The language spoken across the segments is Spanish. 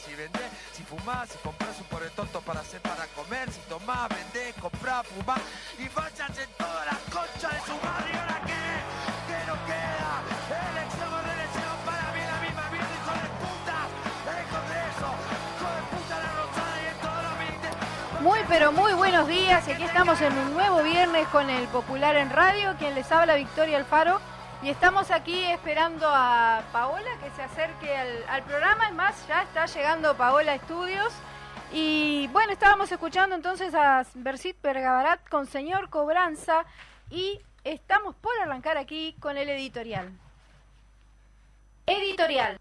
Si vendés, si fumás, si compras un pobre tonto para hacer para comer, si tomás, vendés, comprás, fumás y vayas en toda la concha de su madre. Y ahora qué, que no queda, elección o reelección para mí la misma mierda, hijo de puta, el Congreso, hijo de puta la rosada y en todos los ministerios. Muy pero muy buenos días. Aquí estamos en un nuevo viernes con el Popular en Radio, quien les habla Victoria Alfaro. Y estamos aquí esperando a Paola que se acerque al, programa. Es más, ya está llegando Paola estudios. Y bueno, estábamos escuchando entonces a Bersit Pergabarat con Señor Cobranza. Y estamos por arrancar aquí con el editorial. Editorial.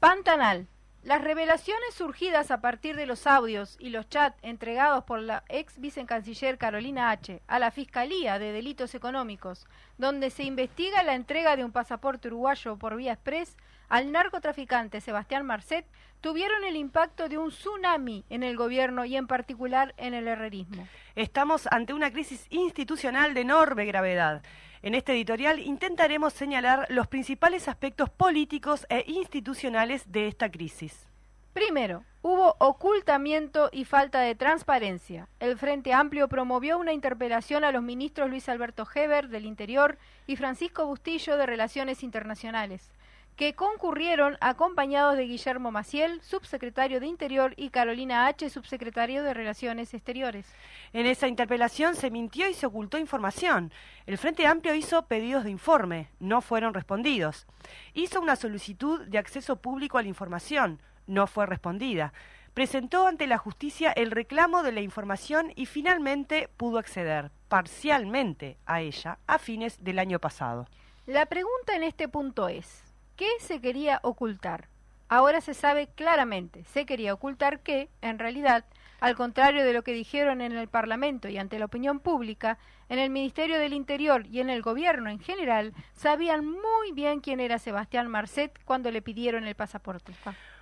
Pantanal. Las revelaciones surgidas a partir de los audios y los chats entregados por la ex vicecanciller Carolina H. a la Fiscalía de Delitos Económicos, donde se investiga la entrega de un pasaporte uruguayo por vía express al narcotraficante Sebastián Marcet, tuvieron el impacto de un tsunami en el gobierno y en particular en el herrerismo. Estamos ante una crisis institucional de enorme gravedad. En este editorial intentaremos señalar los principales aspectos políticos e institucionales de esta crisis. Primero, hubo ocultamiento y falta de transparencia. El Frente Amplio promovió una interpelación a los ministros Luis Alberto Heber del Interior y Francisco Bustillo de Relaciones Internacionales que concurrieron acompañados de Guillermo Maciel, subsecretario de Interior, y Carolina H., subsecretario de Relaciones Exteriores. En esa interpelación se mintió y se ocultó información. El Frente Amplio hizo pedidos de informe, no fueron respondidos. Hizo una solicitud de acceso público a la información, no fue respondida. Presentó ante la justicia el reclamo de la información y finalmente pudo acceder parcialmente a ella a fines del año pasado. La pregunta en este punto es, ¿Qué se quería ocultar? Ahora se sabe claramente, se quería ocultar que, en realidad, al contrario de lo que dijeron en el Parlamento y ante la opinión pública, en el Ministerio del Interior y en el Gobierno en general, sabían muy bien quién era Sebastián Marcet cuando le pidieron el pasaporte.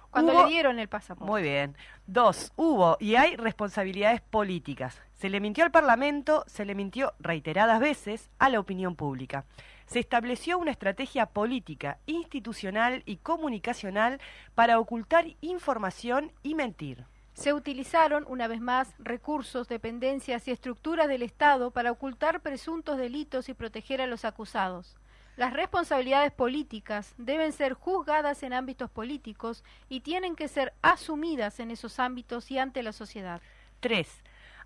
Cuando le dieron el pasaporte. Muy bien. Dos, hubo y hay responsabilidades políticas. Se le mintió al Parlamento, se le mintió reiteradas veces a la opinión pública se estableció una estrategia política, institucional y comunicacional para ocultar información y mentir. Se utilizaron, una vez más, recursos, dependencias y estructuras del Estado para ocultar presuntos delitos y proteger a los acusados. Las responsabilidades políticas deben ser juzgadas en ámbitos políticos y tienen que ser asumidas en esos ámbitos y ante la sociedad. 3.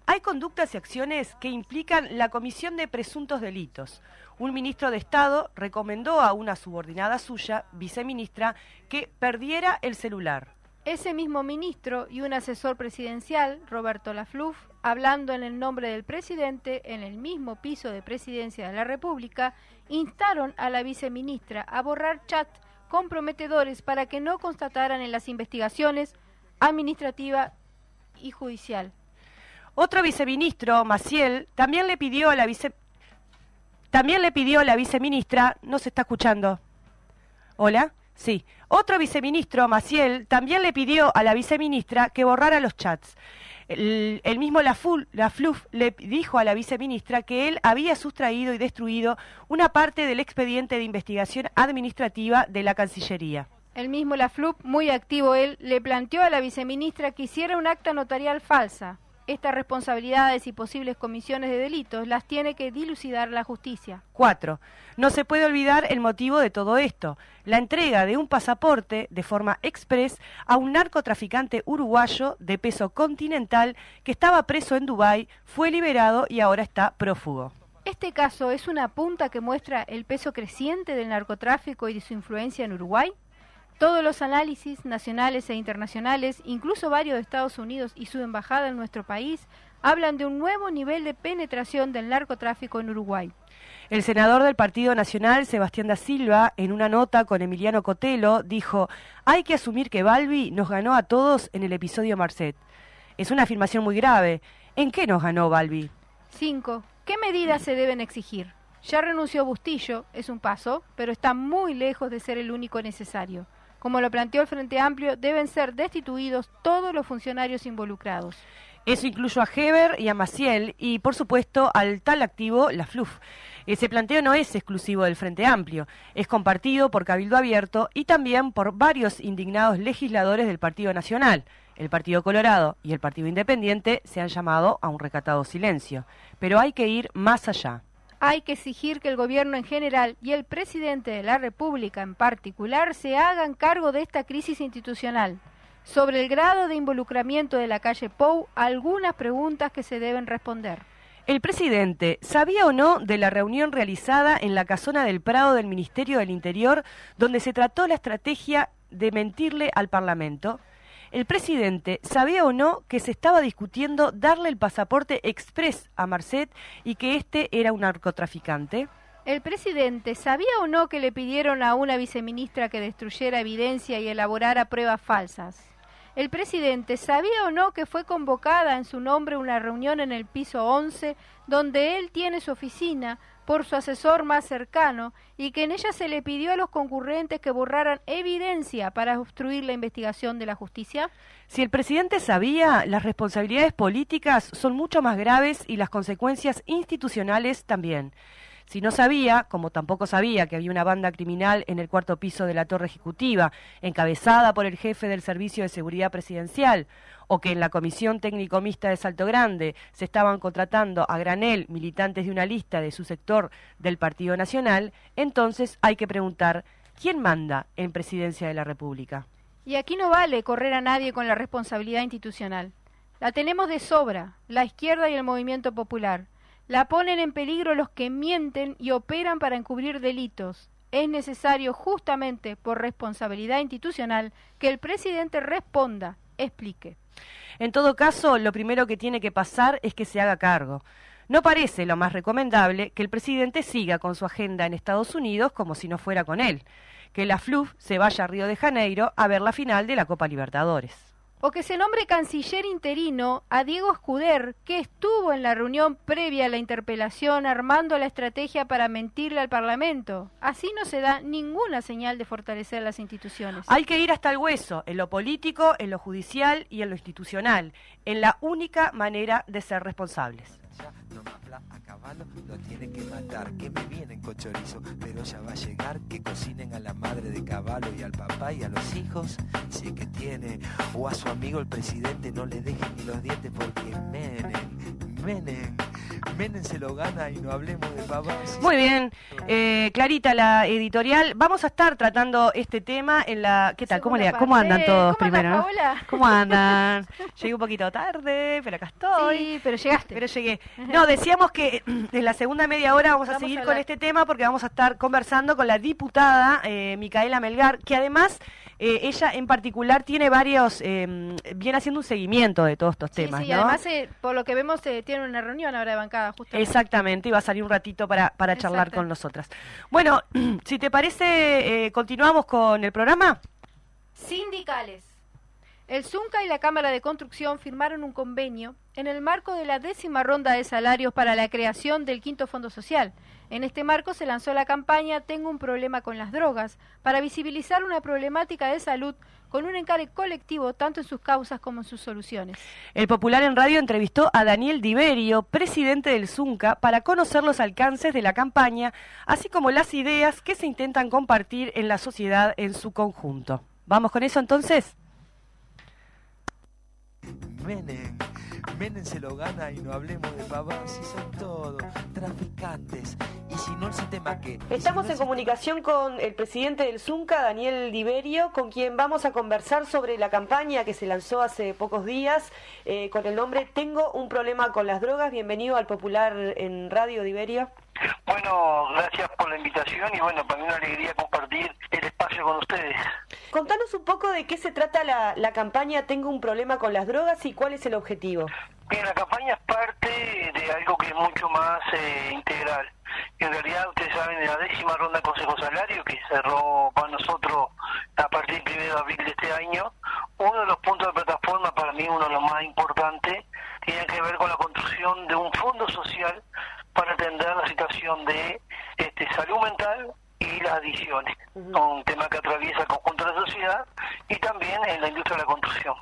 Hay conductas y acciones que implican la comisión de presuntos delitos. Un ministro de Estado recomendó a una subordinada suya, viceministra, que perdiera el celular. Ese mismo ministro y un asesor presidencial, Roberto Lafluf, hablando en el nombre del presidente en el mismo piso de presidencia de la República, instaron a la viceministra a borrar chats comprometedores para que no constataran en las investigaciones administrativa y judicial. Otro viceministro, Maciel, también le pidió a la también le pidió a la viceministra, no se está escuchando. ¿Hola? Sí. Otro viceministro, Maciel, también le pidió a la viceministra que borrara los chats. El, mismo la, la Fluf le dijo a la viceministra que él había sustraído y destruido una parte del expediente de investigación administrativa de la Cancillería. El mismo la Flup, muy activo él, le planteó a la viceministra que hiciera un acta notarial falsa, estas responsabilidades y posibles comisiones de delitos las tiene que dilucidar la justicia. 4. No se puede olvidar el motivo de todo esto, la entrega de un pasaporte de forma express a un narcotraficante uruguayo de peso continental que estaba preso en Dubái, fue liberado y ahora está prófugo. Este caso es una punta que muestra el peso creciente del narcotráfico y de su influencia en Uruguay. Todos los análisis nacionales e internacionales, incluso varios de Estados Unidos y su embajada en nuestro país, hablan de un nuevo nivel de penetración del narcotráfico en Uruguay. El senador del Partido Nacional, Sebastián da Silva, en una nota con Emiliano Cotelo, dijo, hay que asumir que Balbi nos ganó a todos en el episodio Marcet. Es una afirmación muy grave. ¿En qué nos ganó Balbi? 5. ¿Qué medidas se deben exigir? Ya renunció Bustillo, es un paso, pero está muy lejos de ser el único necesario. Como lo planteó el Frente Amplio, deben ser destituidos todos los funcionarios involucrados. Eso incluye a Heber y a Maciel y, por supuesto, al tal activo, la FLUF. Ese planteo no es exclusivo del Frente Amplio, es compartido por Cabildo Abierto y también por varios indignados legisladores del Partido Nacional. El Partido Colorado y el Partido Independiente se han llamado a un recatado silencio. Pero hay que ir más allá. Hay que exigir que el gobierno en general y el presidente de la República en particular se hagan cargo de esta crisis institucional. Sobre el grado de involucramiento de la calle Pou, algunas preguntas que se deben responder. ¿El presidente sabía o no de la reunión realizada en la casona del Prado del Ministerio del Interior donde se trató la estrategia de mentirle al Parlamento? ¿El presidente sabía o no que se estaba discutiendo darle el pasaporte express a Marcet y que éste era un narcotraficante? ¿El presidente sabía o no que le pidieron a una viceministra que destruyera evidencia y elaborara pruebas falsas? El presidente sabía o no que fue convocada en su nombre una reunión en el piso 11, donde él tiene su oficina, por su asesor más cercano, y que en ella se le pidió a los concurrentes que borraran evidencia para obstruir la investigación de la justicia? Si el presidente sabía, las responsabilidades políticas son mucho más graves y las consecuencias institucionales también. Si no sabía, como tampoco sabía que había una banda criminal en el cuarto piso de la torre ejecutiva, encabezada por el jefe del Servicio de Seguridad Presidencial, o que en la Comisión Técnico Mixta de Salto Grande se estaban contratando a granel militantes de una lista de su sector del Partido Nacional, entonces hay que preguntar, ¿quién manda en Presidencia de la República? Y aquí no vale correr a nadie con la responsabilidad institucional. La tenemos de sobra, la izquierda y el movimiento popular. La ponen en peligro los que mienten y operan para encubrir delitos. Es necesario, justamente por responsabilidad institucional, que el presidente responda, explique. En todo caso, lo primero que tiene que pasar es que se haga cargo. No parece lo más recomendable que el presidente siga con su agenda en Estados Unidos como si no fuera con él, que la FLUF se vaya a Río de Janeiro a ver la final de la Copa Libertadores o que se nombre canciller interino a Diego Escuder, que estuvo en la reunión previa a la interpelación armando la estrategia para mentirle al Parlamento. Así no se da ninguna señal de fortalecer las instituciones. Hay que ir hasta el hueso, en lo político, en lo judicial y en lo institucional, en la única manera de ser responsables a caballo, lo tiene que matar. Que me vienen con chorizo, pero ya va a llegar. Que cocinen a la madre de caballo y al papá y a los hijos, si es que tiene. O a su amigo el presidente, no le dejen ni los dientes porque Menem, Menem. Menem se lo gana y no hablemos de papás. Muy bien, eh, Clarita, la editorial. Vamos a estar tratando este tema en la. ¿Qué tal? ¿Cómo, le, ¿Cómo andan todos primero? ¿Cómo andan? Llegué un poquito tarde, pero acá estoy. Sí, pero llegaste. Pero llegué. No, decíamos que en la segunda media hora vamos, a seguir con este tema porque vamos a estar conversando con la diputada eh, Micaela Melgar, que además eh, ella en particular tiene varios, eh, viene haciendo un seguimiento de todos estos temas. Sí, además, por lo que vemos, tiene una reunión ahora de bancada justo. Exactamente, y va a salir un ratito para, para charlar con nosotras. Bueno, si te parece, continuamos con el programa. Sindicales. El ZUNCA y la Cámara de Construcción firmaron un convenio en el marco de la décima ronda de salarios para la creación del quinto Fondo Social. En este marco se lanzó la campaña Tengo un problema con las drogas para visibilizar una problemática de salud con un encare colectivo tanto en sus causas como en sus soluciones. El Popular en Radio entrevistó a Daniel Diverio, presidente del ZUNCA, para conocer los alcances de la campaña, así como las ideas que se intentan compartir en la sociedad en su conjunto. ¿Vamos con eso entonces? Menem, Menem se lo gana y no hablemos de pavos, si son todos traficantes. Y si no el sistema que... Estamos en comunicación con el presidente del ZUNCA, Daniel Liberio, con quien vamos a conversar sobre la campaña que se lanzó hace pocos días eh, con el nombre Tengo un problema con las drogas. Bienvenido al Popular en Radio, Diverio. Bueno, gracias por la invitación y bueno, para mí una alegría compartir el espacio con ustedes. Contanos un poco de qué se trata la, la campaña Tengo un problema con las drogas y cuál es el objetivo. Bien, la campaña es parte de algo que es mucho más eh, integral. En realidad, ustedes saben, en la décima ronda de Consejo Salario, que cerró para nosotros a partir del 1 de abril de este año, uno de los puntos de plataforma, para mí uno de los más importantes, tiene que ver con la construcción de un fondo social para atender la situación de este, salud mental y las adicciones, un tema que atraviesa el conjunto de la sociedad y también en la industria de la construcción.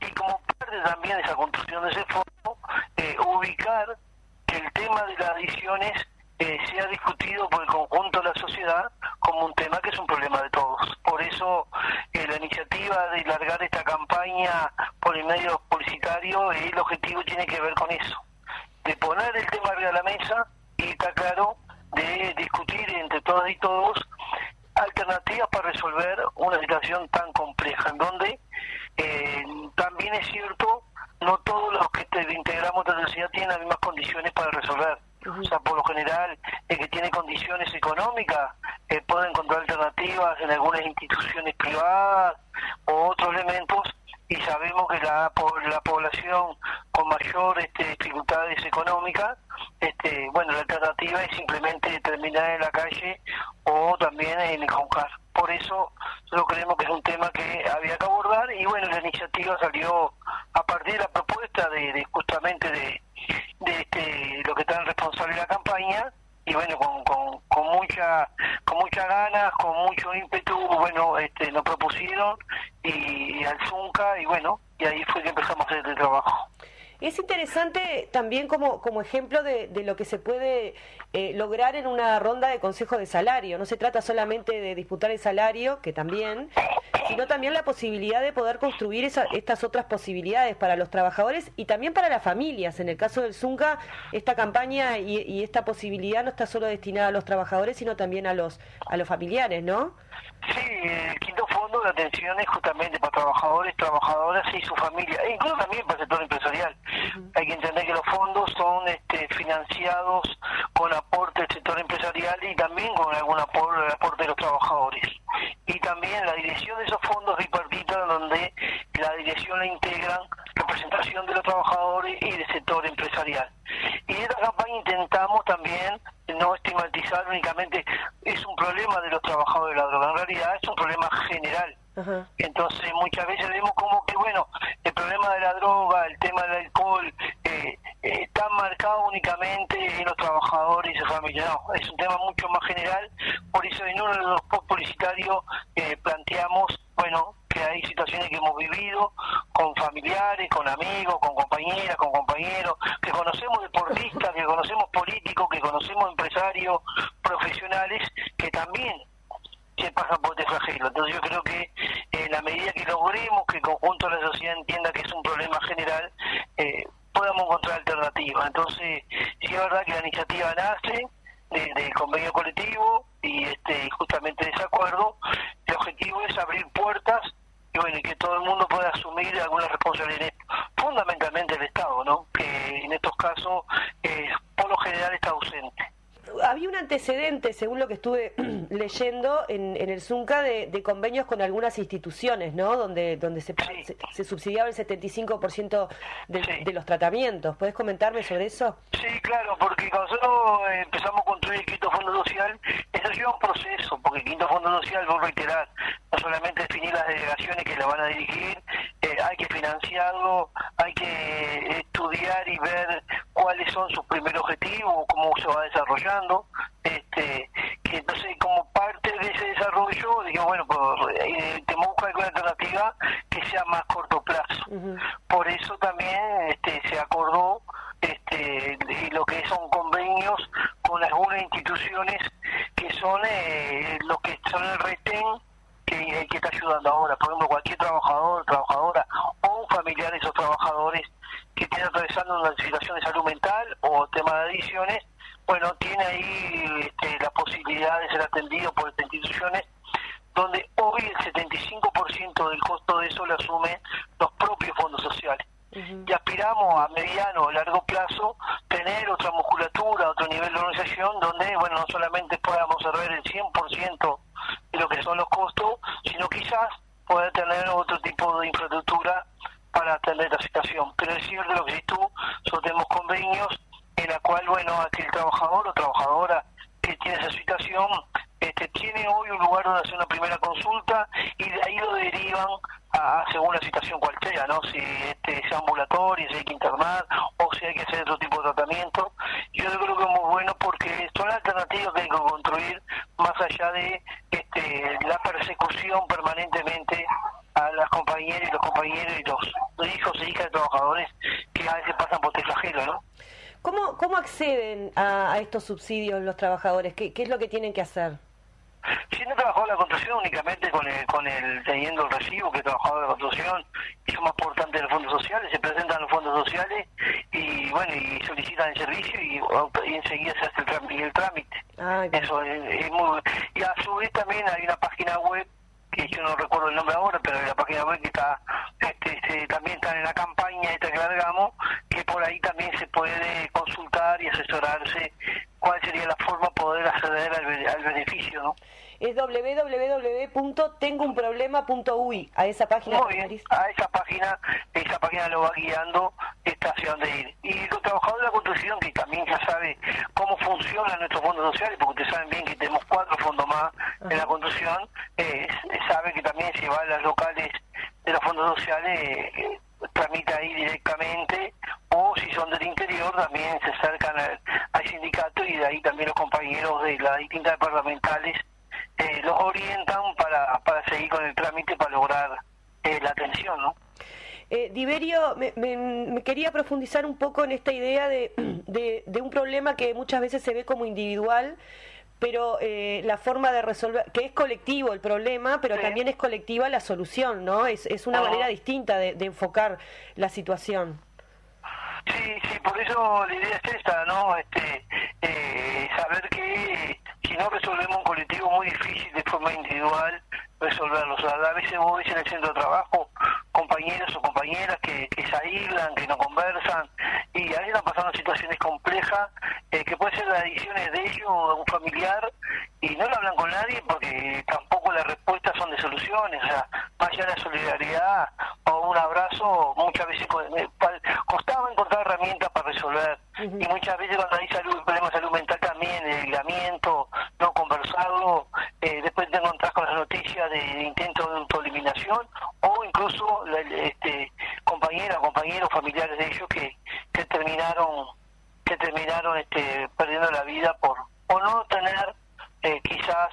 Y como parte también de esa construcción de ese fondo, eh, ubicar que el tema de las adicciones eh, sea discutido por el conjunto de la sociedad como un tema que es un problema de todos. Por eso eh, la iniciativa de largar esta campaña por el medio publicitario, el objetivo tiene que ver con eso, de poner el tema arriba de la mesa y está claro de discutir entre todas y todos alternativas para resolver una situación tan compleja, en donde eh, también es cierto, no todos los que integramos la sociedad tienen las mismas condiciones para resolver. O sea, por lo general, el que tiene condiciones económicas eh, puede encontrar alternativas en algunas instituciones privadas o otros elementos y sabemos que la, la población con mayor este, dificultades económicas, este, bueno, la alternativa es simplemente terminar en la calle o también en el Concar. Por eso nosotros creemos que es un tema que había que abordar y bueno, la iniciativa salió a partir de la propuesta de, justamente de, de este, lo que están responsables de la campaña y bueno con, con, con mucha con muchas ganas con mucho ímpetu bueno este nos propusieron y, al Zunca y bueno y ahí fue que empezamos el trabajo es interesante también como, como ejemplo de, de lo que se puede eh, lograr en una ronda de consejo de salario. No se trata solamente de disputar el salario, que también, sino también la posibilidad de poder construir esa, estas otras posibilidades para los trabajadores y también para las familias. En el caso del Zunca, esta campaña y, y esta posibilidad no está solo destinada a los trabajadores, sino también a los, a los familiares, ¿no? Sí, el quinto fondo de atención es justamente para trabajadores, trabajadoras y su familia, e incluso también para el sector empresarial. Hay que entender que los fondos son este, financiados con aporte del sector empresarial y también con algún aporte, aporte de los trabajadores. Y también la dirección de esos fondos bipartita, donde la dirección la integran representación de los trabajadores y del sector empresarial. Y en esta campaña intentamos no estigmatizar únicamente, es un problema de los trabajadores de la droga, en realidad es un problema general. Entonces muchas veces vemos como que, bueno, el problema de la droga, el tema del alcohol, eh, eh, está marcado únicamente en los trabajadores y sus familias. No, es un tema mucho más general. Por eso en uno de los post publicitarios eh, planteamos, bueno, que hay situaciones que hemos vivido con familiares, con amigos, con compañeras, con compañeros, que conocemos deportistas, que conocemos políticos, que conocemos empresarios, profesionales, que también se pasan por este flagelo. Entonces yo creo que en la medida que logremos que el conjunto de la sociedad entienda que es un problema general, eh, podamos encontrar alternativas. Entonces, sí es verdad que la iniciativa nace del convenio colectivo y este justamente de ese acuerdo, el objetivo es abrir puertas y bueno, que todo el mundo pueda asumir alguna responsabilidad, fundamentalmente el Estado, ¿no? Que en estos casos, eh, por lo general, está ausente había un antecedente, según lo que estuve leyendo en, en el Zunca, de, de, convenios con algunas instituciones, ¿no? Donde donde se, se, se, subsidiaba el 75% de, sí. de los tratamientos. ¿Puedes comentarme sobre eso? Sí, claro, porque cuando nosotros empezamos a construir el quinto fondo social, eso lleva un proceso, porque el quinto fondo social, voy a reiterar, no solamente definir las delegaciones que la van a dirigir, eh, hay que financiarlo, hay que estudiar y ver cuáles son sus primeros objetivos, cómo se va desarrollando, este, que entonces como parte de ese desarrollo, digo, bueno, pues, eh, tenemos que buscar alguna alternativa que sea más corto plazo. Uh -huh. Por eso también este, se acordó este, lo que son convenios con algunas instituciones que son eh, los que son el retén que, que está ayudando ahora. Por ejemplo, cualquier trabajador, trabajadora o un familiar de esos trabajadores que estén atravesando una situación de salud mental o tema de adicciones, bueno, tiene ahí este, la posibilidad de ser atendido por estas instituciones donde hoy el 75% del costo de eso lo asumen los propios fondos sociales. Uh -huh. Y aspiramos a mediano o largo plazo tener otra musculatura, otro nivel de organización donde, bueno, no solamente podamos absorber el 100% lo que son los costos, sino quizás poder tener otro tipo de infraestructura para atender la situación. Pero es cierto lo que dices tú, nosotros tenemos convenios en la cual, bueno, aquel trabajador o trabajadora que tiene esa situación este, tiene hoy un lugar donde hacer una primera consulta y de ahí lo derivan a, según la situación cual sea, ¿no? Si este, sea ambulatorio, si hay que internar o si hay que hacer otro tipo de tratamiento. Yo creo que es muy bueno porque son alternativas que hay que construir más allá de este, la persecución permanentemente a las compañeras y los compañeros y los, hijos e hijas de trabajadores que a veces pasan por este flagelo, ¿no? ¿Cómo, ¿Cómo acceden a, estos subsidios los trabajadores? ¿Qué, ¿Qué es lo que tienen que hacer? Si no trabajó la construcción únicamente con el, con el teniendo el recibo que trabajaba la construcción, y son más importante los fondos sociales, se presentan los fondos sociales y bueno, y solicitan el servicio y, enseguida se hace el trámite. Ah, Eso es, muy, y a su vez también hay una página web que yo no recuerdo el nombre ahora, pero la página web que está, este, este, también está en la campaña esta que largamos, que por ahí también se puede consultar y asesorarse cuál sería la forma de poder acceder al, al beneficio, ¿no? es www.tengounproblema.ui, a esa página. Muy bien, a esa página, esa página lo va guiando esta hacia dónde ir. Y los trabajadores de la construcción, que también ya sabe cómo funcionan nuestros fondos sociales, porque ustedes saben bien que tenemos cuatro fondos más en la construcción, eh, saben que también se va a las locales de los fondos sociales, eh, tramita ahí directamente, o si son del interior, también se acercan al, sindicato y de ahí también los compañeros de las distintas departamentales eh, los orientan para, para seguir con el trámite para lograr eh, la atención, ¿no? Eh, Diverio, me, quería profundizar un poco en esta idea de, de, un problema que muchas veces se ve como individual, pero eh, la forma de resolver, que es colectivo el problema, pero también es colectiva la solución, ¿no? Es, es una manera distinta de, enfocar la situación. Sí, sí, por eso la idea es esta, ¿no? Este, eh, saber que si no resolvemos un colectivo muy difícil de forma individual resolverlo. O sea, a veces vos ves en el centro de trabajo compañeros o compañeras que, que se aíslan, que no conversan, y ahí están pasando situaciones complejas, eh, que pueden ser las adicciones de ellos o de un familiar, y no lo hablan con nadie porque tampoco las respuestas son de soluciones. O sea, más allá de la solidaridad o un abrazo, muchas veces eh, costaba encontrar herramientas para resolver. Y muchas veces cuando hay salud, problemas de salud mental también, el aislamiento, no conversarlo, eh, después te encontrás con las noticias de, intento de autoeliminación o incluso este, compañeras, compañeros, familiares de ellos que, que terminaron que terminaron este, perdiendo la vida por, por no tener eh, quizás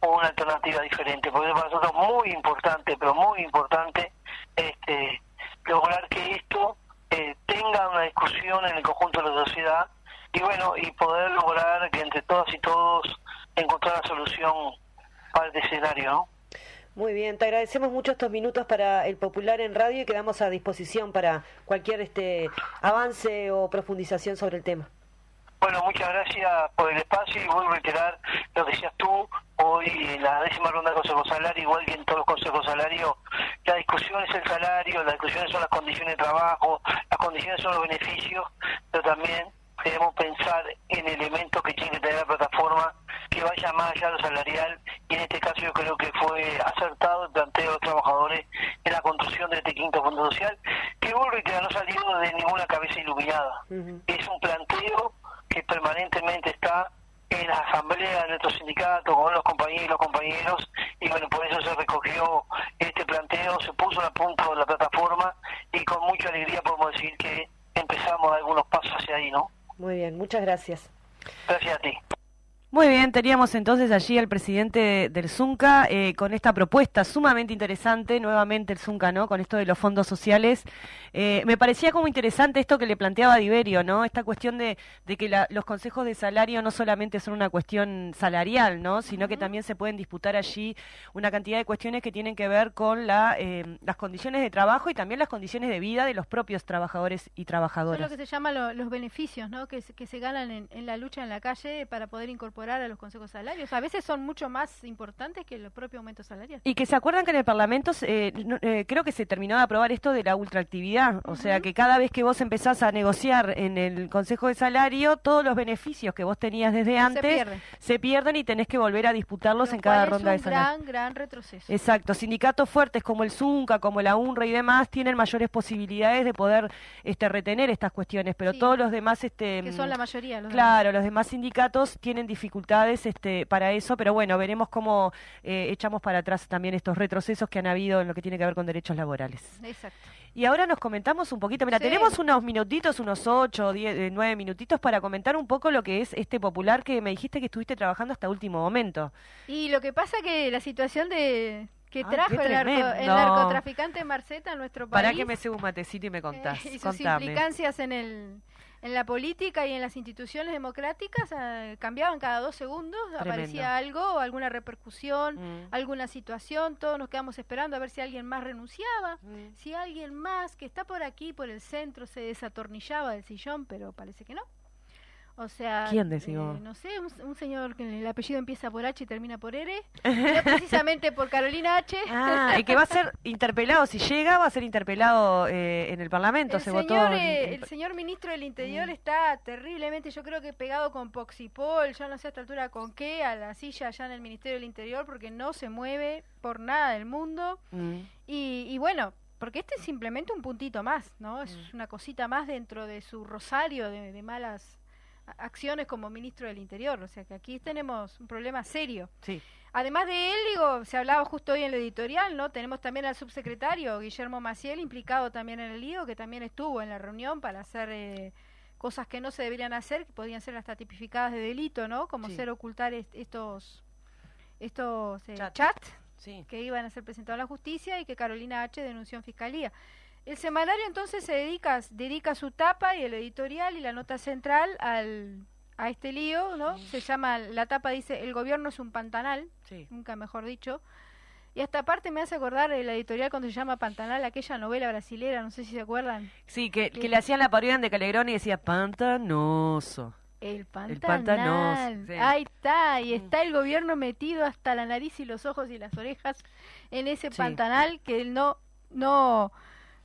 una alternativa diferente, porque para nosotros es muy importante, pero muy importante, este, lograr que esto eh, tenga una discusión en el conjunto de la sociedad y bueno, y poder lograr que entre todas y todos encontrar una solución para este escenario, ¿no? Muy bien, te agradecemos mucho estos minutos para el Popular en Radio y quedamos a disposición para cualquier este avance o profundización sobre el tema. Bueno, muchas gracias por el espacio y voy a reiterar lo que decías tú hoy en la décima ronda del Consejo Salario, igual que en todos los consejos salarios, la discusión es el salario, las discusiones son las condiciones de trabajo, las condiciones son los beneficios, pero también debemos pensar en elementos que tiene que tener la plataforma que vaya más allá de lo salarial y en este caso yo creo que fue acertado el planteo de los trabajadores en la construcción de este quinto fondo social que vuelvo y que no salió de ninguna cabeza iluminada. Es un planteo que permanentemente está en la asamblea de nuestro sindicato con los compañeros y los compañeros y bueno por eso se recogió este planteo se puso a punto de la plataforma y con mucha alegría podemos decir que empezamos algunos pasos hacia ahí no muy bien muchas gracias. Gracias a ti muy bien, teníamos entonces allí al presidente del Zunca eh, con esta propuesta sumamente interesante, nuevamente el Zunca, ¿no? Con esto de los fondos sociales. Eh, me parecía como interesante esto que le planteaba Diverio, ¿no? Esta cuestión de, que los consejos de salario no solamente son una cuestión salarial, ¿no? Sino que también se pueden disputar allí una cantidad de cuestiones que tienen que ver con la, eh, las condiciones de trabajo y también las condiciones de vida de los propios trabajadores y trabajadoras. Son lo que se llama los beneficios, ¿no? Que, que se ganan en, en la lucha en la calle para poder incorporar incorporar a los consejos salarios. A veces son mucho más importantes que los propios aumentos salariales. Y que se acuerdan que en el Parlamento eh, no, eh, creo que se terminó de aprobar esto de la ultraactividad, o sea que cada vez que vos empezás a negociar en el Consejo de Salario, todos los beneficios que vos tenías desde antes pierden. se pierden y tenés que volver a disputarlos Lo en cada ronda de es un salario. gran, gran retroceso. Exacto, sindicatos fuertes como el ZUNCA, como la UNRWA y demás tienen mayores posibilidades de poder este, retener estas cuestiones, pero Sí. todos los demás, este, que son la mayoría. Los claro, los demás sindicatos tienen dificultades este, para eso, pero bueno, veremos cómo eh, echamos para atrás también estos retrocesos que han habido en lo que tiene que ver con derechos laborales. Exacto. Y ahora nos comentamos un poquito, mira, Sí. tenemos unos minutitos, unos ocho, diez, eh, nueve minutitos para comentar un poco lo que es este popular que me dijiste que estuviste trabajando hasta último momento. Y lo que pasa que la situación de que Ay, trajo el, narco- el narcotraficante Marceta a nuestro país Para que me cebo un matecito y me contás. eh, y sus Contame. implicancias en el en la política y en las instituciones democráticas eh, cambiaban cada dos segundos, aparecía algo, alguna repercusión, Mm. alguna situación, todos nos quedamos esperando a ver si alguien más renunciaba, Mm. si alguien más que está por aquí, por el centro, se desatornillaba del sillón, pero parece que no. O sea, ¿Quién decís eh, no sé, un, un señor que el apellido empieza por H y termina por R, precisamente por Carolina H. Ah, y que va a ser interpelado, si llega, va a ser interpelado eh, en el Parlamento, El se señor, votó. eh, el señor ministro del Interior Mm. está terriblemente, yo creo que pegado con Poxipol, yo no sé a esta altura con qué, a la silla allá en el Ministerio del Interior, porque no se mueve por nada del mundo. Mm. Y, y bueno, porque este es simplemente un puntito más, ¿no? Es Mm. una cosita más dentro de su rosario de, de malas acciones como ministro del Interior. O sea que aquí tenemos un problema serio. Sí. Además de él, digo, se hablaba justo hoy en el editorial, ¿no? Tenemos también al subsecretario Guillermo Maciel implicado también en el lío, que también estuvo en la reunión para hacer eh, cosas que no se deberían hacer, que podían ser hasta tipificadas de delito, ¿no? Como Sí. ser ocultar est- estos estos eh, Chat. chats Sí. que iban a ser presentados a la justicia y que Carolina H. denunció en fiscalía. El semanario entonces se dedica, dedica su tapa y el editorial y la nota central al, a este lío, ¿no? Se llama, la tapa dice, el gobierno es un pantanal, Sí. nunca mejor dicho. Y esta parte me hace acordar el editorial cuando se llama Pantanal, aquella novela brasilera, no sé si se acuerdan. Sí, que, que le hacían la parodia de Calegrón y decía pantanoso. El pantanal. pantanoso, sí. Ahí está, y está el gobierno metido hasta la nariz y los ojos y las orejas en ese pantanal que él no, no,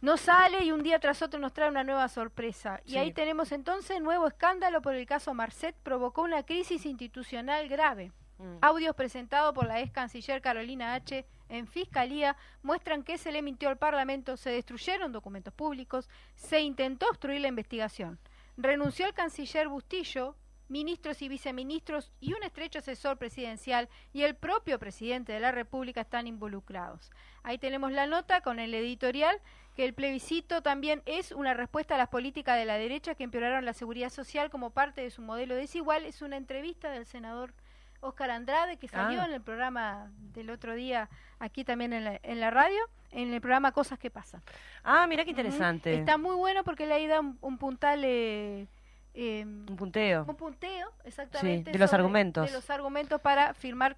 no sale y un día tras otro nos trae una nueva sorpresa. Y ahí tenemos entonces nuevo escándalo por el caso Marcet, provocó una crisis institucional grave. Mm. Audios presentados por la ex canciller Carolina H. en Fiscalía muestran que se le mintió al Parlamento, se destruyeron documentos públicos, se intentó obstruir la investigación. Renunció el canciller Bustillo, ministros y viceministros y un estrecho asesor presidencial y el propio presidente de la República están involucrados. Ahí tenemos la nota con el editorial que el plebiscito también es una respuesta a las políticas de la derecha que empeoraron la seguridad social como parte de su modelo desigual. Es una entrevista del senador Oscar Andrade que salió Ah. en el programa del otro día aquí también en la, en la radio, en el programa Cosas que pasan. Ah, mira qué interesante. Está muy bueno porque le da un, un puntal, eh, eh, Un punteo. un punteo, exactamente. de los sobre- argumentos. De los argumentos para firmar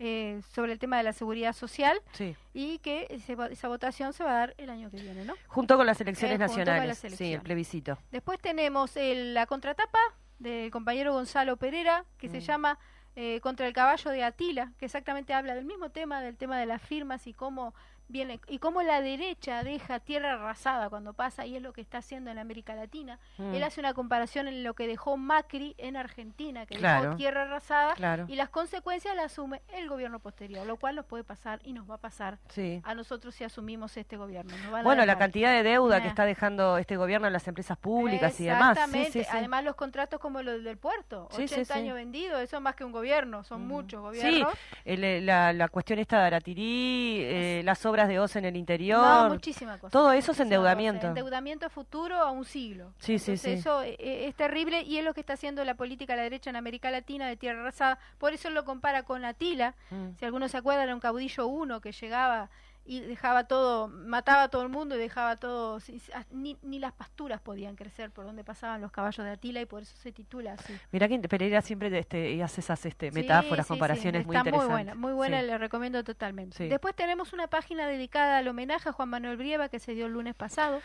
eh, sobre el tema de la seguridad social Sí. y que ese esa votación se va a dar el año que viene, ¿no? Junto con las elecciones Eh, nacionales. las Sí, el plebiscito. Después tenemos el- la contratapa del compañero Gonzalo Pereira, que se Mm. llama eh, Contra el caballo de Atila, que exactamente habla del mismo tema, del tema de las firmas y cómo viene y cómo la derecha deja tierra arrasada cuando pasa y es lo que está haciendo en América Latina. Mm. Él hace una comparación en lo que dejó Macri en Argentina, que Claro. dejó tierra arrasada Claro. y las consecuencias las asume el gobierno posterior, lo cual nos puede pasar y nos va a pasar Sí. a nosotros si asumimos este gobierno. Bueno, la cantidad de deuda que está dejando este gobierno en las empresas públicas y demás. Sí, Exactamente. sí, sí. Además, los contratos como los del puerto, Sí, sí, 80 sí. años vendidos, eso es más que un gobierno, son Mm. muchos Sí, gobiernos. el, eh, la, la cuestión esta de Aratirí, eh, las obras de en el interior. No, muchísimas cosas. Todo eso es endeudamiento. cosas. Endeudamiento futuro a un siglo. Sí, sí, Entonces, sí. Eso eh, eh, es terrible y es lo que está haciendo la política de la derecha en América Latina de tierra arrasada. Por eso lo compara con Atila. Mm. Si algunos se acuerdan, era un caudillo uno que llegaba y dejaba todo, mataba a todo el mundo y dejaba todo, ah, ni, ni las pasturas podían crecer por donde pasaban los caballos de Atila y por eso se titula así. Mirá que Pereira siempre este, hace esas este, metáforas, sí, comparaciones sí, muy está interesantes. muy buena, muy buena, le recomiendo totalmente. Después tenemos una página dedicada al homenaje a Juan Manuel Brieva que se dio el lunes pasado,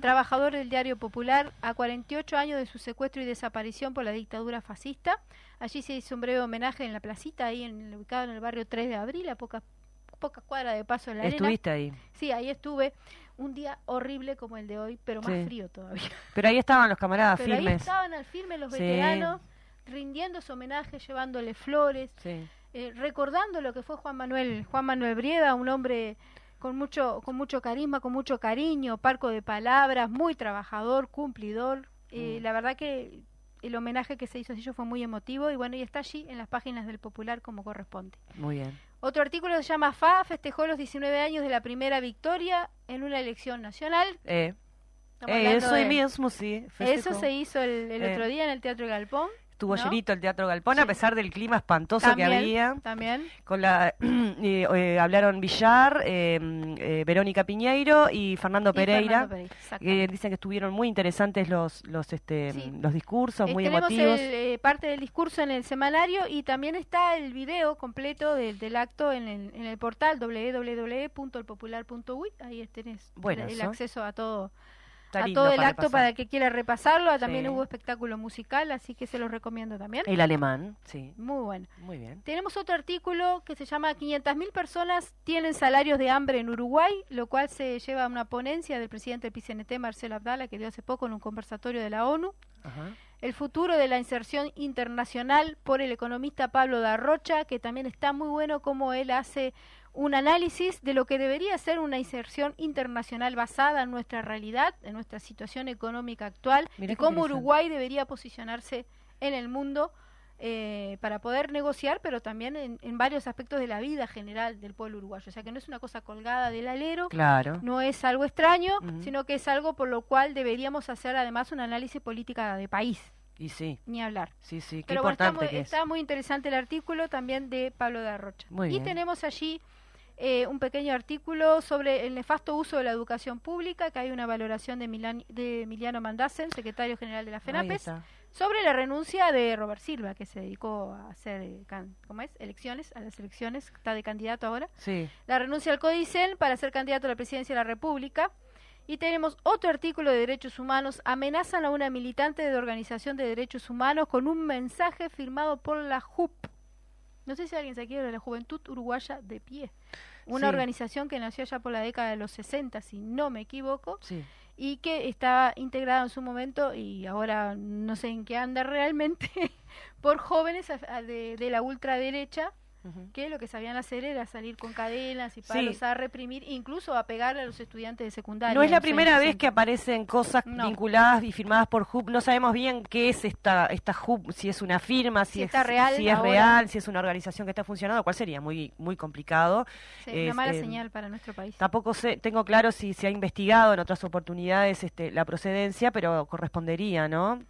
trabajador del diario Popular, a 48 años de su secuestro y desaparición por la dictadura fascista. Allí se hizo un breve homenaje en la placita, ahí en, ubicado en el barrio 3 de abril, a pocas pocas cuadras de paso de la arena. Estuviste ahí. Sí, ahí estuve. Un día horrible como el de hoy, pero más Sí. frío todavía. Pero ahí estaban los camaradas Pero ahí firmes. estaban al firme los Sí. veteranos, rindiendo su homenaje, llevándole flores, Sí. eh, recordando lo que fue Juan Manuel, Juan Manuel Brieda, un hombre con mucho, con mucho carisma, con mucho cariño, parco de palabras, muy trabajador, cumplidor. Eh, Mm. La verdad que el homenaje que se hizo a ellos fue muy emotivo y bueno, y está allí en las páginas del Popular como corresponde. Muy bien. Otro artículo se llama FA, festejó los 19 años de la primera victoria en una elección nacional. Eh, eh, eso de- mismo, sí. Eso festejó. se hizo el, el Eh. otro día en el Teatro Galpón. Estuvo ¿no? llenito el Teatro Galpón, Sí. a pesar del clima espantoso También, que había. También. Con la, eh, eh, hablaron Villar, eh, eh, Verónica Piñeiro y Fernando Y Pereira. Fernando Pereira, que exactamente. dicen que estuvieron muy interesantes los los este Sí. los discursos, Eh, muy tenemos emotivos. el, eh, parte del discurso en el semanario y también está el video completo del, del acto en el, en el portal www.elpopular.uy. Ahí tenés Bueno, el, el eso. acceso a todo Está a lindo todo el para acto repasar. para el que quiera repasarlo. También Sí. hubo espectáculo musical, así que se los recomiendo también. El alemán, sí, Muy bueno. muy bien. Tenemos otro artículo que se llama 500.000 personas tienen salarios de hambre en Uruguay, lo cual se lleva a una ponencia del presidente del PCNT, Marcelo Abdala, que dio hace poco en un conversatorio de la ONU. Ajá. El futuro de la inserción internacional por el economista Pablo Darrocha, que también está muy bueno como él hace un análisis de lo que debería ser una inserción internacional basada en nuestra realidad, en nuestra situación económica actual y cómo. Uruguay debería posicionarse en el mundo eh, para poder negociar, pero también en, en varios aspectos de la vida general del pueblo uruguayo. O sea que no es una cosa colgada del alero, Claro. no es algo extraño, sino que es algo por lo cual deberíamos hacer además un análisis política de país, Y sí, ni hablar. sí, sí, qué Pero bueno, está muy, que es. está muy interesante el artículo también de Pablo de Arrocha. Muy y bien. tenemos allí eh, un pequeño artículo sobre el nefasto uso de la educación pública, que hay una valoración de, Milan- de Emiliano Mandasen, secretario general de la FENAPES, sobre la renuncia de Robert Silva, que se dedicó a hacer, eh, can- ¿cómo es? Elecciones, a las elecciones, está de candidato ahora. Sí, La renuncia al Codicen para ser candidato a la presidencia de la República. Y tenemos otro artículo de derechos humanos. Amenazan a una militante de organización de derechos humanos con un mensaje firmado por la JUP. No sé si alguien se quiere de la Juventud Uruguaya de Pie. Una Sí. organización que nació ya por la década de los 60, si no me equivoco, sí. y que estaba integrada en su momento y ahora no sé en qué anda realmente por jóvenes a- a- de, de la ultraderecha Que lo que sabían hacer era salir con cadenas y palos Sí. a reprimir, incluso a pegar a los estudiantes de secundaria. No es la primera vez 60. que aparecen cosas No. vinculadas y firmadas por HUB. No sabemos bien qué es esta esta HUB, si es una firma, si, Si es, real si es ahora. real, si es una organización que está funcionando, cual sería muy muy complicado. Sí, es, una mala eh, señal para nuestro país. Tampoco sé, tengo claro si se ha investigado en otras oportunidades este, la procedencia, pero correspondería, ¿no?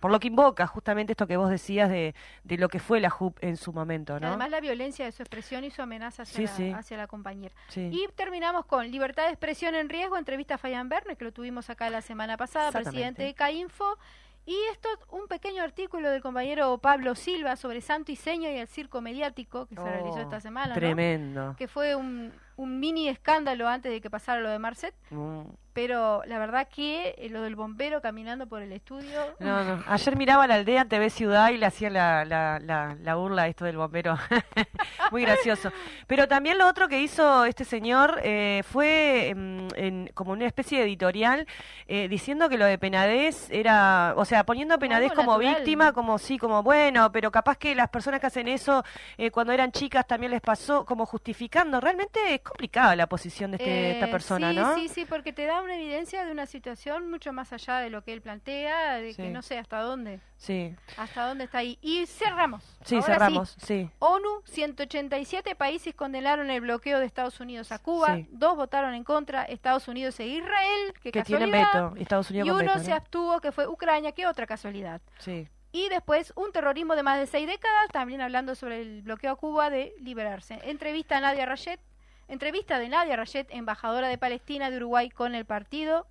Por lo que invoca justamente esto que vos decías de, de lo que fue la HUB en su momento, ¿no? Además la violencia de su expresión y su amenaza hacia, Sí, la, sí. hacia la compañera. Sí. Y terminamos con libertad de expresión en riesgo, entrevista a Fabián Verne, que lo tuvimos acá la semana pasada, presidente de CAINFO. Y esto, un pequeño artículo del compañero Pablo Silva sobre Santo y Seño y el circo mediático que se realizó Oh, esta semana, ¿no? Tremendo. que fue un, un mini escándalo antes de que pasara lo de Marcet. Mm. Pero la verdad que eh, lo del bombero caminando por el estudio. No, no. Ayer miraba la aldea en TV Ciudad y le hacía la, la, la, la burla esto del bombero. Muy gracioso. Pero también lo otro que hizo este señor eh, fue mm, en- como una especie de editorial eh, diciendo que lo de Penadez era, o sea, poniendo a Penadez como víctima, como sí, como bueno, pero capaz que las personas que hacen eso eh, cuando eran chicas también les pasó, como justificando. Realmente es complicada la posición de este- esta Eh, persona, sí, ¿no? Sí, sí, porque te da una evidencia de una situación mucho más allá de lo que él plantea, de que Sí. no sé hasta dónde, Sí, hasta dónde está ahí. Y cerramos. sí, Ahora cerramos, sí. ONU, 187 países condenaron el bloqueo de Estados Unidos a Cuba, Sí. dos votaron en contra, Estados Unidos e Israel, que, Que tienen veto, Estados Unidos y uno veto, se abstuvo, que fue Ucrania, que otra casualidad. Sí. Y después un terrorismo de más de seis décadas, también hablando sobre el bloqueo a Cuba de liberarse. Entrevista a Nadia Rayet, Entrevista de Nadia Rayet, embajadora de Palestina de Uruguay con el Partido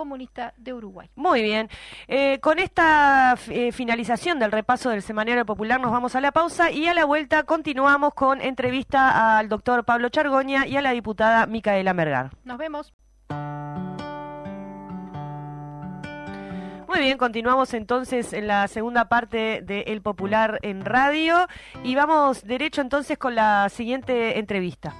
Comunista de Uruguay. Muy bien. Eh, con esta eh, finalización del repaso del Semanario Popular nos vamos a la pausa y a la vuelta continuamos con entrevista al doctor Pablo Chargoña y a la diputada Micaela Mergar. Nos vemos. Muy bien, continuamos entonces en la segunda parte de El Popular en Radio y vamos derecho entonces con la siguiente entrevista.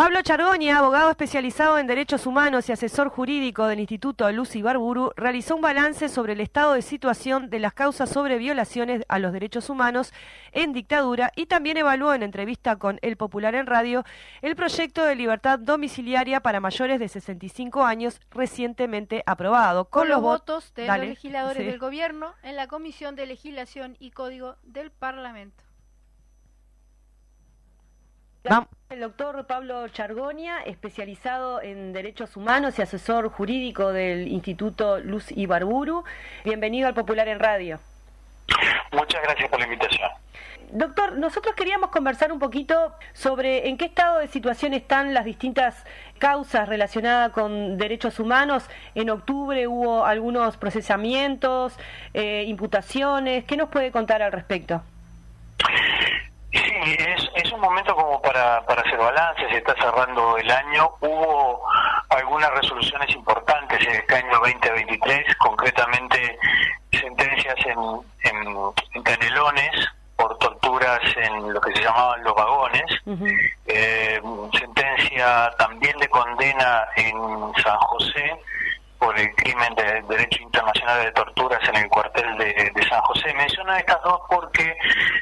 Pablo Chargoña, abogado especializado en derechos humanos y asesor jurídico del Instituto Lucy Barburu, realizó un balance sobre el estado de situación de las causas sobre violaciones a los derechos humanos en dictadura y también evaluó en entrevista con El Popular en Radio el proyecto de libertad domiciliaria para mayores de 65 años recientemente aprobado. Con, los vot- votos de Dale, los legisladores sí. del gobierno en la Comisión de Legislación y Código del Parlamento. Vam- El doctor Pablo Chargoña, especializado en derechos humanos y asesor jurídico del Instituto Luz Ibarburu. Bienvenido al Popular en Radio. Muchas gracias por la invitación. Doctor, nosotros queríamos conversar un poquito sobre en qué estado de situación están las distintas causas relacionadas con derechos humanos. En octubre hubo algunos procesamientos, eh, imputaciones. ¿Qué nos puede contar al respecto? Es, es un momento como para, para hacer balance, se está cerrando el año. Hubo algunas resoluciones importantes en este año 2023, concretamente sentencias en, en, en Canelones por torturas en lo que se llamaban los vagones, eh, sentencia también de condena en San José por el crimen de derecho internacional de torturas en el cuartel de, San José. Menciono estas dos porque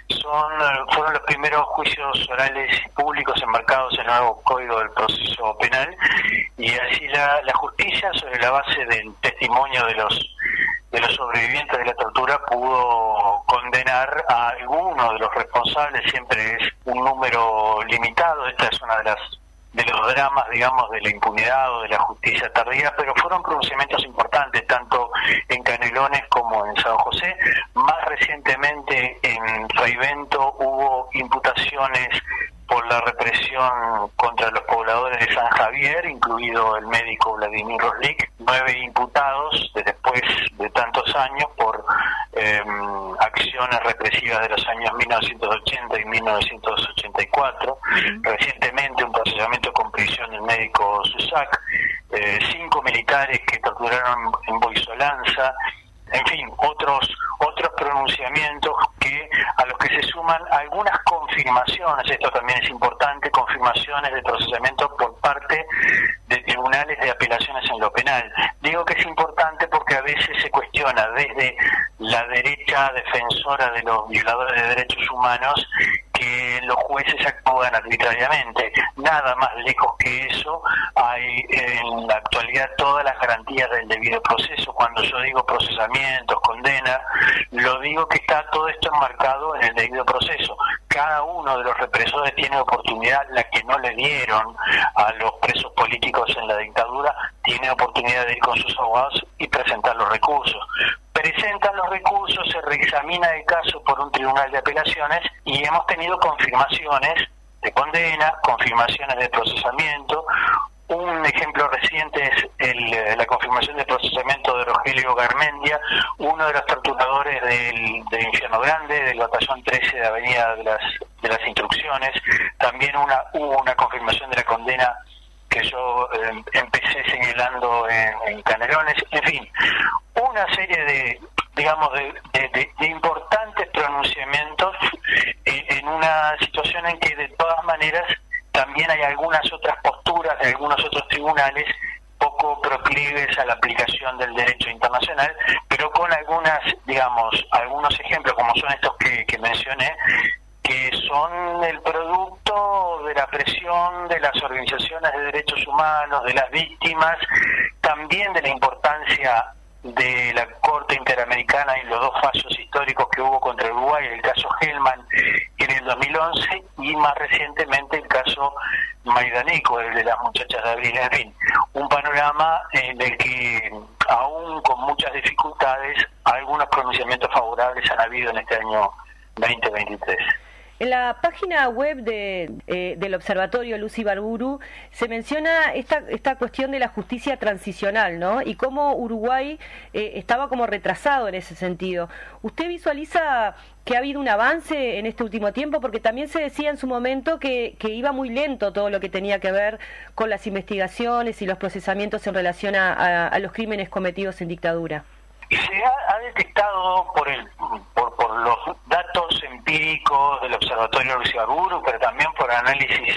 son fueron los primeros juicios orales públicos enmarcados en el nuevo Código del Proceso Penal. Y así la, la justicia sobre la base del testimonio de los de los sobrevivientes de la tortura pudo condenar a alguno de los responsables, siempre es un número limitado, esta es una de las de los dramas, digamos, de la impunidad o de la justicia tardía, pero fueron pronunciamientos importantes, tanto en Canelones como en San José. Más recientemente en Raivento hubo imputaciones por la represión contra los pobladores de San Javier, incluido el médico Vladimir Roslik, nueve imputados de después de tantos años por eh, acciones represivas de los años 1980 y 1984. Recientemente un procesamiento con prisión del médico Susac, eh, cinco militares que torturaron en Boisolanza, en fin, otros otros pronunciamientos que a los que se suman algunas confirmaciones, esto también es importante, confirmaciones de procesamiento por parte de tribunales de apelaciones en lo penal. Digo que es importante porque a veces se cuestiona desde la derecha defensora de los violadores de derechos humanos que los jueces actúan arbitrariamente. Nada más lejos que eso, hay en la actualidad todas las garantías del debido proceso. Cuando yo digo procesamientos, condena, lo digo que está todo esto enmarcado en el debido proceso. Cada uno de los represores tiene oportunidad, la que no le dieron a los presos políticos en la dictadura, tiene oportunidad de ir con sus abogados y presentar los recursos presentan los recursos, se reexamina el caso por un tribunal de apelaciones y hemos tenido confirmaciones de condena, confirmaciones de procesamiento. Un ejemplo reciente es el, eh, la confirmación de procesamiento de Rogelio Garmendia, uno de los torturadores del, del Infierno Grande, del batallón 13 de Avenida de las, de las Instrucciones. También una, hubo una confirmación de la condena que yo eh, empecé señalando en, Canelones, en fin, una serie de, digamos, de, de- de- de importantes pronunciamientos eh, en una situación en que de todas maneras también hay algunas otras posturas de algunos otros tribunales poco proclives a la aplicación del derecho internacional, pero con algunas, digamos, algunos ejemplos como son estos que, mencioné, que son el producto de la presión de las organizaciones de derechos humanos, de las víctimas, también de la importancia de la Corte Interamericana y los dos fallos históricos que hubo contra Uruguay, el caso Hellman en el 2011 y más recientemente el caso Maidanico, el de las muchachas de Abril. En fin, un panorama en el que aún con muchas dificultades algunos pronunciamientos favorables han habido en este año 2023. En la página web de, eh, del Observatorio Lucy Barburu se menciona esta, esta cuestión de la justicia transicional, ¿no? Y cómo Uruguay eh, estaba como retrasado en ese sentido. ¿Usted visualiza que ha habido un avance en este último tiempo? Porque también se decía en su momento que, iba muy lento todo lo que tenía que ver con las investigaciones y los procesamientos en relación a los crímenes cometidos en dictadura. Y se ha, detectado por, el, por, por, los datos empíricos del Observatorio Buru, pero también por análisis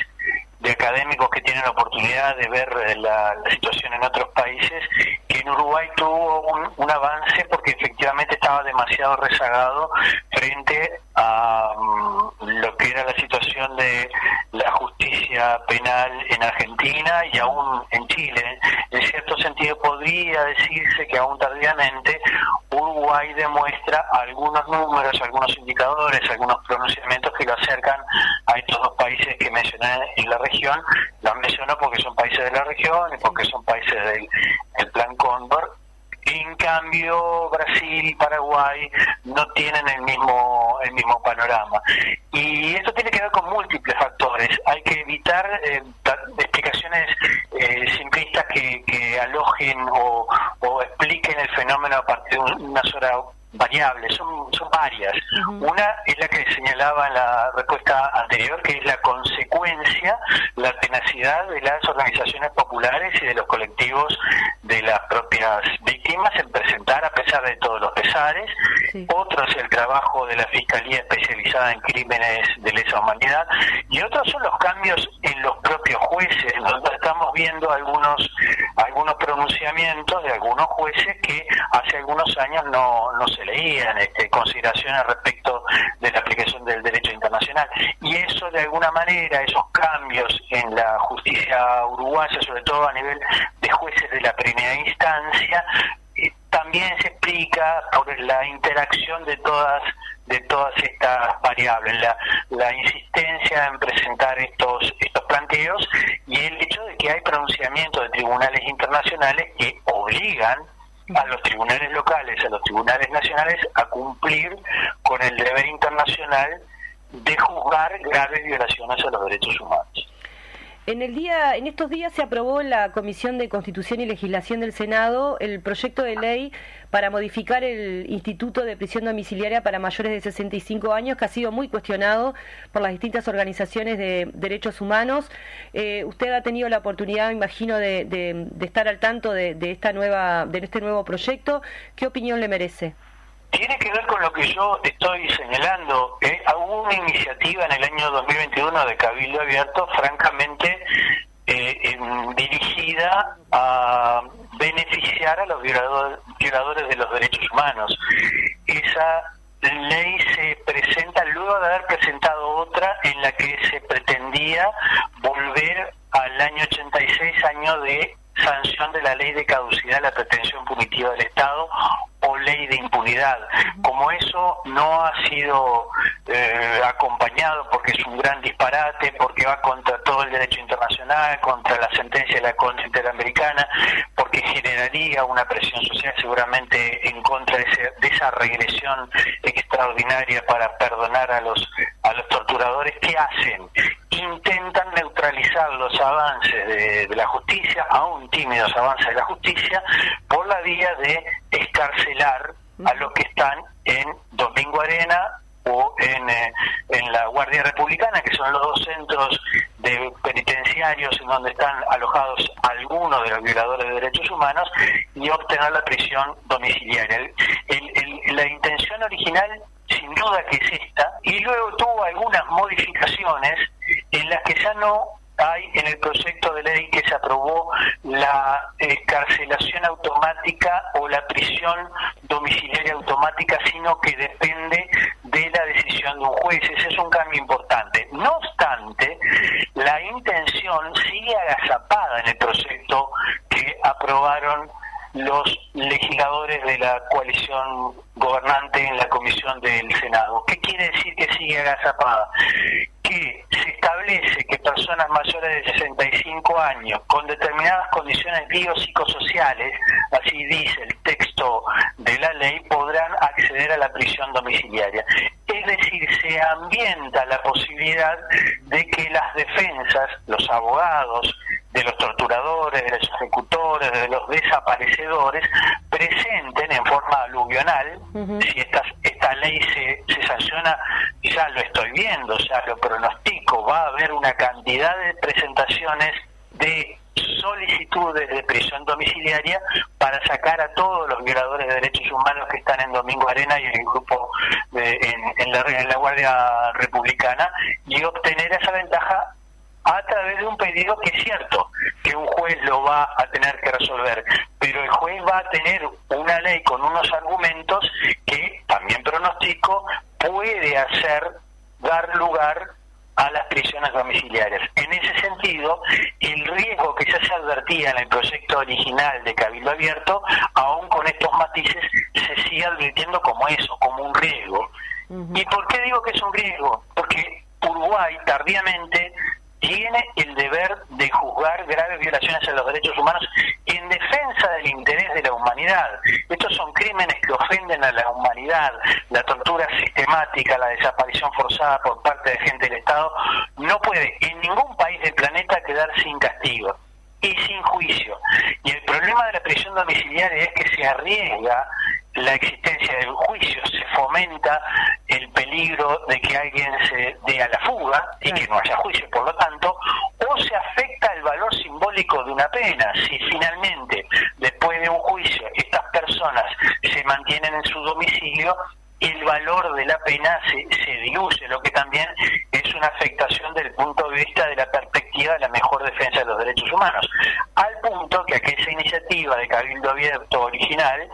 de académicos que tienen la oportunidad de ver eh, la situación en otros países, que en Uruguay tuvo un, un, avance porque efectivamente estaba demasiado rezagado frente a um, lo que era la situación de la justicia penal en Argentina y aún en Chile. En cierto sentido podría decirse que aún tardíamente Uruguay demuestra algunos números, algunos indicadores, algunos pronunciamientos que lo acercan a estos dos países que mencioné en la región. Los menciono porque son países de la región y porque son países del, del Plan Cóndor en cambio, Brasil y Paraguay no tienen el mismo el mismo panorama. Y esto tiene que ver con múltiples factores. Hay que evitar eh, explicaciones eh, simplistas que, que alojen o, o, expliquen el fenómeno a partir de una sola variables, son, son varias. Uh -huh. Una es la que señalaba en la respuesta anterior, que es la consecuencia, la tenacidad de las organizaciones populares y de los colectivos de las propias víctimas en presentar a pesar de todos los pesares. Sí. Otro es el trabajo de la Fiscalía especializada en crímenes de lesa humanidad y otros son los cambios en los propios jueces, donde estamos viendo algunos algunos pronunciamientos de algunos jueces que hace algunos años no, no se leían este, consideraciones respecto de la aplicación del derecho internacional. Y eso de alguna manera, esos cambios en la justicia uruguaya, sobre todo a nivel de jueces de la primera instancia, eh, también se explica por la interacción de todas de todas estas variables, la, la insistencia en presentar estos estos planteos y el hecho de que hay pronunciamientos de tribunales internacionales que obligan a los tribunales locales, a los tribunales nacionales, a cumplir con el deber internacional de juzgar graves violaciones a los derechos humanos. En el día, en estos días se aprobó en la Comisión de Constitución y Legislación del Senado el proyecto de ley para modificar el Instituto de Prisión Domiciliaria para mayores de 65 años, que ha sido muy cuestionado por las distintas organizaciones de derechos humanos. Eh, usted ha tenido la oportunidad, imagino, de, de, de estar al tanto de, esta nueva, de este nuevo proyecto. ¿Qué opinión le merece? Tiene que ver con lo que yo estoy señalando. ¿eh? Hubo una iniciativa en el año 2021 de Cabildo Abierto, francamente eh, dirigida a beneficiar a los violadores de los derechos humanos. Esa ley se presenta luego de haber presentado otra en la que se pretendía volver al año 86, año de sanción de la ley de caducidad de la pretensión punitiva del Estado o ley de impunidad. Como eso no ha sido eh, acompañado porque es un gran disparate, porque va contra todo el derecho internacional, contra la sentencia de la Corte Interamericana, porque generaría una presión social seguramente en contra de, ese, de esa regresión extraordinaria para perdonar a los a los torturadores, ¿qué hacen? Intentan neutralizar los avances de, de la justicia, aún tímidos avances de la justicia, por la vía de escarcelar a los que están en Domingo Arena o en, eh, en la Guardia Republicana, que son los dos centros de penitenciarios en donde están alojados algunos de los violadores de derechos humanos, y obtener la prisión domiciliaria. El, el, el, la intención original, sin duda que es esta, y luego tuvo algunas modificaciones en las que ya no hay en el proyecto de ley que se aprobó la escarcelación automática o la prisión domiciliaria automática, sino que depende de la decisión de un juez. Ese es un cambio importante. No obstante, la intención sigue agazapada en el proyecto que aprobaron los legisladores de la coalición gobernante en la comisión del Senado. ¿Qué quiere decir que sigue agazapada? Que se establece que personas mayores de 65 años con determinadas condiciones biopsicosociales, así dice el texto de la ley, podrán acceder a la prisión domiciliaria. Es decir, se ambienta la posibilidad de que las defensas, los abogados, de los torturadores, de los ejecutores, de los desaparecedores, presenten en forma aluvional, si esta, esta ley se, se sanciona, ya lo estoy viendo, ya lo pronostico, va a haber una cantidad de presentaciones de solicitudes de prisión domiciliaria para sacar a todos los violadores de derechos humanos que están en Domingo Arena y en el grupo de, en, la, en la Guardia Republicana y obtener esa ventaja a través de un pedido que es cierto que un juez lo va a tener que resolver, pero el juez va a tener una ley con unos argumentos que también pronostico puede hacer dar lugar a las prisiones domiciliarias. En ese sentido, el riesgo que ya se advertía en el proyecto original de Cabildo Abierto, aún con estos matices, se sigue advirtiendo como eso, como un riesgo. ¿Y por qué digo que es un riesgo? Porque Uruguay tardíamente tiene el deber de juzgar graves violaciones a los derechos humanos en defensa del interés de la humanidad. Estos son crímenes que ofenden a la humanidad. La tortura sistemática, la desaparición forzada por parte de gente del Estado no puede en ningún país del planeta quedar sin castigo y sin juicio. Y el problema de la prisión domiciliaria es que se arriesga la existencia del juicio, se fomenta el peligro de que alguien se dé a la fuga y que no haya juicio, por lo tanto, o se afecta el valor simbólico de una pena. Si finalmente, después de un juicio, estas personas se mantienen en su domicilio, el valor de la pena se, se diluye, lo que también es una afectación desde el punto de vista de la perspectiva de la mejor defensa de los derechos humanos. Al punto que aquella iniciativa de Cabildo Abierto original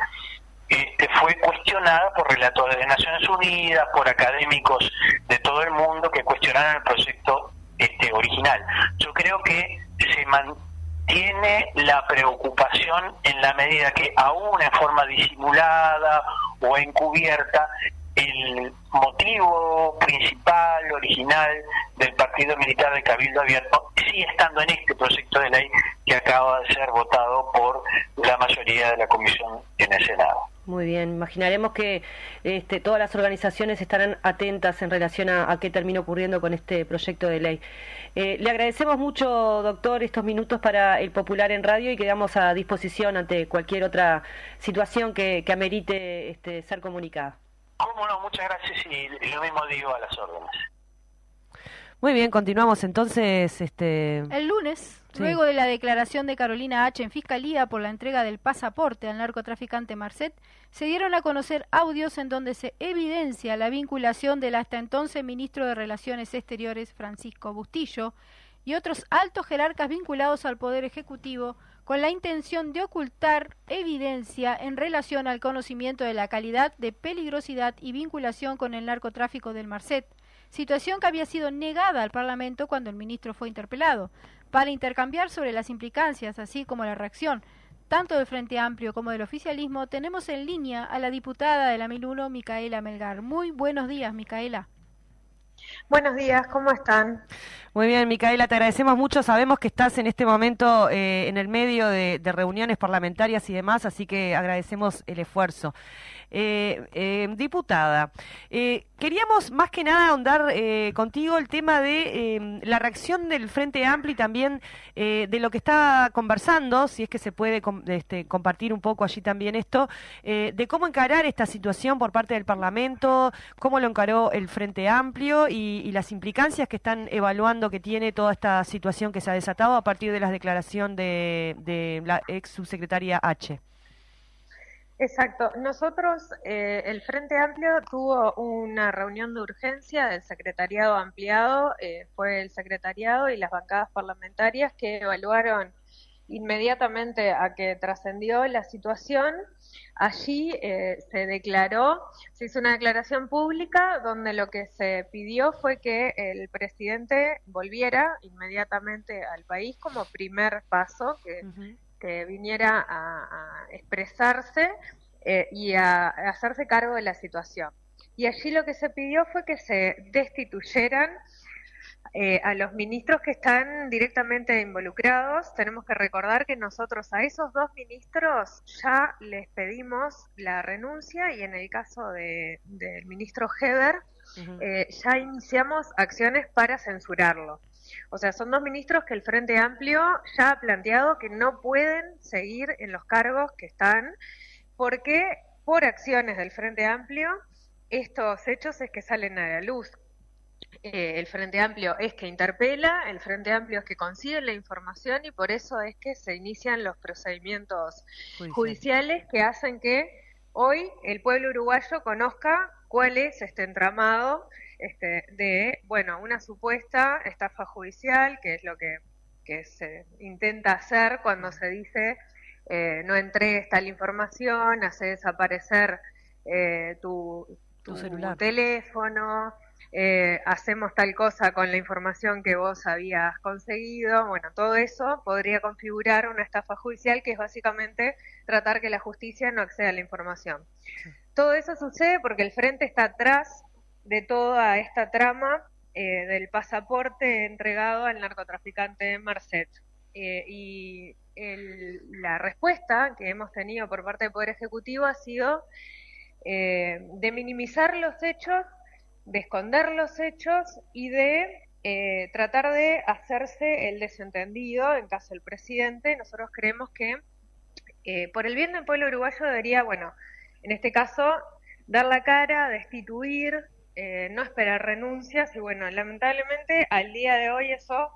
este, fue cuestionada por relatores de Naciones Unidas, por académicos de todo el mundo que cuestionaron el proyecto este, original. Yo creo que se mantiene la preocupación en la medida que aún en forma disimulada o encubierta, el motivo principal, original del Partido Militar de Cabildo Abierto sigue estando en este proyecto de ley que acaba de ser votado por la mayoría de la comisión en el Senado. Muy bien, imaginaremos que este, todas las organizaciones estarán atentas en relación a, qué termina ocurriendo con este proyecto de ley. Eh, le agradecemos mucho, doctor, estos minutos para el Popular en Radio y quedamos a disposición ante cualquier otra situación que, amerite este, ser comunicada. Cómo no, muchas gracias y lo mismo digo a las órdenes. Muy bien, continuamos entonces. Este... El lunes, luego de la declaración de Carolina H. en Fiscalía por la entrega del pasaporte al narcotraficante Marcet, se dieron a conocer audios en donde se evidencia la vinculación del hasta entonces ministro de Relaciones Exteriores Francisco Bustillo y otros altos jerarcas vinculados al Poder Ejecutivo con la intención de ocultar evidencia en relación al conocimiento de la calidad de peligrosidad y vinculación con el narcotráfico del Marcet situación que había sido negada al Parlamento cuando el ministro fue interpelado, para intercambiar sobre las implicancias, así como la reacción tanto del Frente Amplio como del oficialismo, tenemos en línea a la diputada de la 1001, Micaela Melgar. Muy buenos días, Micaela. Buenos días, ¿cómo están? Muy bien, Micaela, te agradecemos mucho. Sabemos que estás en este momento eh, en el medio de, reuniones parlamentarias y demás, así que agradecemos el esfuerzo. Eh, eh, diputada, eh, queríamos más que nada ahondar contigo el tema de la reacción del Frente Amplio y también de lo que está conversando, si es que se puede este, compartir un poco allí también esto, de cómo encarar esta situación por parte del Parlamento, cómo lo encaró el Frente Amplio y, las implicancias que están evaluando que tiene toda esta situación que se ha desatado a partir de la declaración de, de la ex subsecretaria H. Exacto. Nosotros, eh, el Frente Amplio tuvo una reunión de urgencia del secretariado ampliado, eh, fue el secretariado y las bancadas parlamentarias que evaluaron inmediatamente a que trascendió la situación. Allí eh, se declaró, se hizo una declaración pública donde lo que se pidió fue que el presidente volviera inmediatamente al país como primer paso, que que viniera a, expresarse eh, y a, hacerse cargo de la situación. Y allí lo que se pidió fue que se destituyeran eh, a los ministros que están directamente involucrados. Tenemos que recordar que nosotros a esos dos ministros ya les pedimos la renuncia y en el caso del ministro Heber eh, ya iniciamos acciones para censurarlo. O sea, son dos ministros que el Frente Amplio ya ha planteado que no pueden seguir en los cargos que están porque por acciones del Frente Amplio estos hechos es que salen a la luz. Eh, el Frente Amplio es que interpela, el Frente Amplio es que consigue la información y por eso es que se inician los procedimientos judiciales que hacen que hoy el pueblo uruguayo conozca cuál es este entramado este, de, bueno, una supuesta estafa judicial, que es lo que, se intenta hacer cuando se dice eh, no entregues tal información, hace desaparecer eh, tu, tu, teléfono, eh, hacemos tal cosa con la información que vos habías conseguido, bueno, todo eso podría configurar una estafa judicial que es básicamente tratar que la justicia no acceda a la información. Todo eso sucede porque el frente está atrás de toda esta trama eh, del pasaporte entregado al narcotraficante Marcet. Eh, y la respuesta que hemos tenido por parte del Poder Ejecutivo ha sido de minimizar los hechos de esconder los hechos y de eh, tratar de hacerse el desentendido en caso del presidente. Nosotros creemos que eh, por el bien del pueblo uruguayo debería, bueno, en este caso, dar la cara, destituir, eh, no esperar renuncias y bueno, lamentablemente al día de hoy eso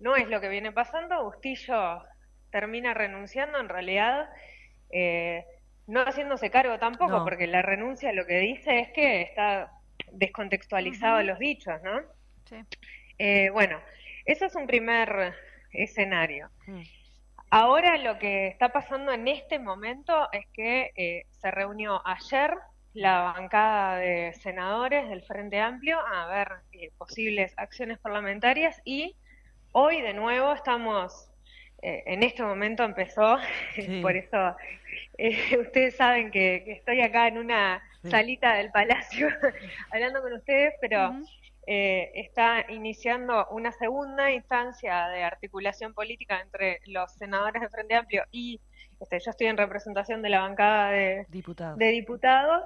no es lo que viene pasando. Bustillo termina renunciando en realidad. no haciéndose cargo tampoco, porque la renuncia lo que dice es que está descontextualizado los dichos, ¿no? Sí. Eh, bueno, eso es un primer escenario. Mm. Ahora lo que está pasando en este momento es que eh, se reunió ayer la bancada de senadores del Frente Amplio a ver eh, posibles acciones parlamentarias y hoy de nuevo estamos, en este momento empezó, por eso ustedes saben que, estoy acá en una salita del palacio hablando con ustedes, pero eh, está iniciando una segunda instancia de articulación política entre los senadores de Frente Amplio y este, yo estoy en representación de la bancada de, de diputados,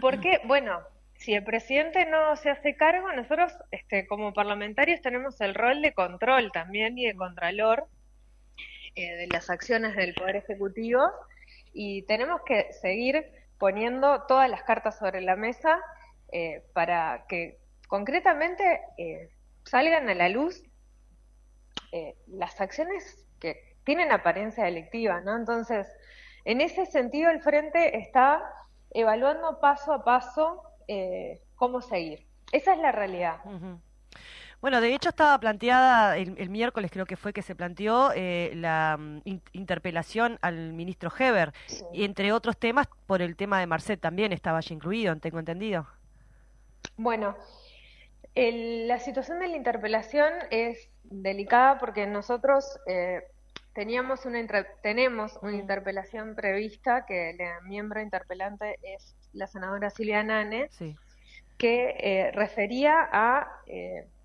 porque, bueno, si el presidente no se hace cargo, nosotros este, como parlamentarios tenemos el rol de control también y de contralor eh, de las acciones del Poder Ejecutivo y tenemos que seguir poniendo todas las cartas sobre la mesa eh, para que concretamente eh, salgan a la luz eh, las acciones que tienen apariencia delictiva, ¿no? Entonces, en ese sentido, el Frente está evaluando paso a paso cómo seguir. Esa es la realidad. Bueno, de hecho estaba planteada, el, miércoles creo que fue que se planteó eh, la mm, interpelación al ministro Heber, y entre otros temas, por el tema de Marcet también estaba allí incluido, tengo entendido. Bueno, la situación de la interpelación es delicada porque nosotros eh, teníamos una tenemos una interpelación prevista que la miembro interpelante es la senadora Silvia Nane, que eh, refería a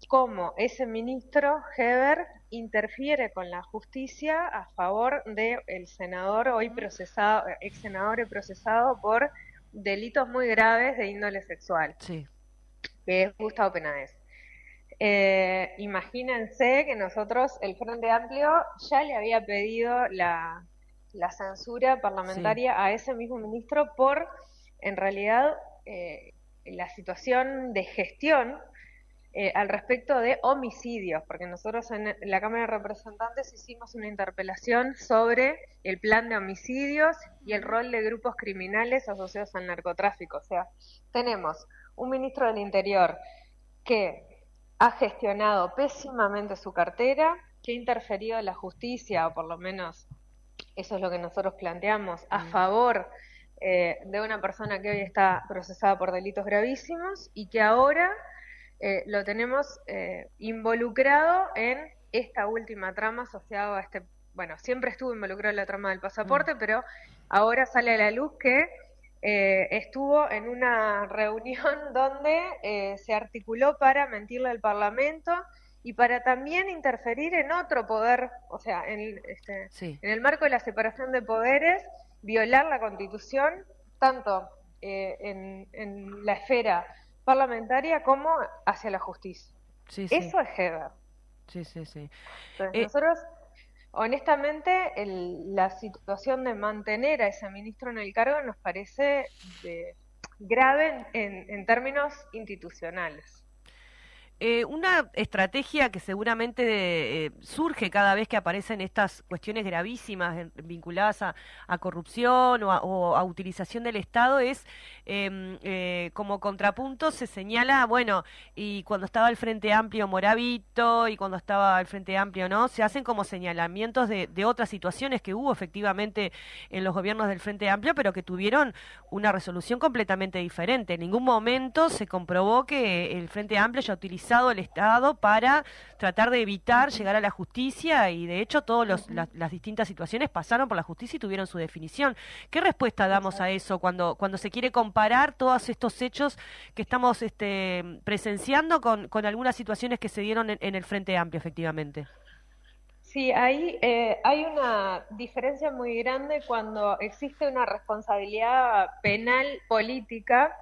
cómo ese ministro Heber interfiere con la justicia a favor del senador hoy procesado, ex senador y procesado por delitos muy graves de índole sexual, sí. que es Gustavo Penades. Eh, imagínense que nosotros, el Frente Amplio, ya le había pedido la, censura parlamentaria a ese mismo ministro por, en realidad, eh, la situación de gestión eh, al respecto de homicidios, porque nosotros en la Cámara de Representantes hicimos una interpelación sobre el plan de homicidios y el rol de grupos criminales asociados al narcotráfico. O sea, tenemos un ministro del Interior que ha gestionado pésimamente su cartera, que ha interferido en la justicia, o por lo menos eso es lo que nosotros planteamos, a favor eh, de una persona que hoy está procesada por delitos gravísimos y que ahora eh, lo tenemos eh, involucrado en esta última trama asociado a este bueno, siempre estuvo involucrado en la trama del pasaporte, pero ahora sale a la luz que eh, estuvo en una reunión donde eh, se articuló para mentirle al Parlamento y para también interferir en otro poder, o sea, en, este, en el marco de la separación de poderes, violar la Constitución, tanto eh, en, la esfera parlamentaria como hacia la justicia. Eso es Heber. Sí, sí, sí. Entonces, nosotros honestamente, la situación de mantener a ese ministro en el cargo nos parece grave en términos institucionales. Eh, una estrategia que seguramente eh, surge cada vez que aparecen estas cuestiones gravísimas vinculadas a, corrupción o a, utilización del Estado es em, eh, como contrapunto se señala, bueno, y cuando estaba el Frente Amplio Moravito y cuando estaba el Frente Amplio, ¿no? Se hacen como señalamientos de, otras situaciones que hubo efectivamente en los gobiernos del Frente Amplio, pero que tuvieron una resolución completamente diferente. En ningún momento se comprobó que el Frente Amplio ya utilizó el Estado para tratar de evitar llegar a la justicia y de hecho todas las distintas situaciones pasaron por la justicia y tuvieron su definición. ¿Qué respuesta damos a eso cuando, cuando se quiere comparar todos estos hechos que estamos este, presenciando con, con algunas situaciones que se dieron en, el Frente Amplio, efectivamente? Sí, ahí eh, hay una diferencia muy grande cuando existe una responsabilidad penal política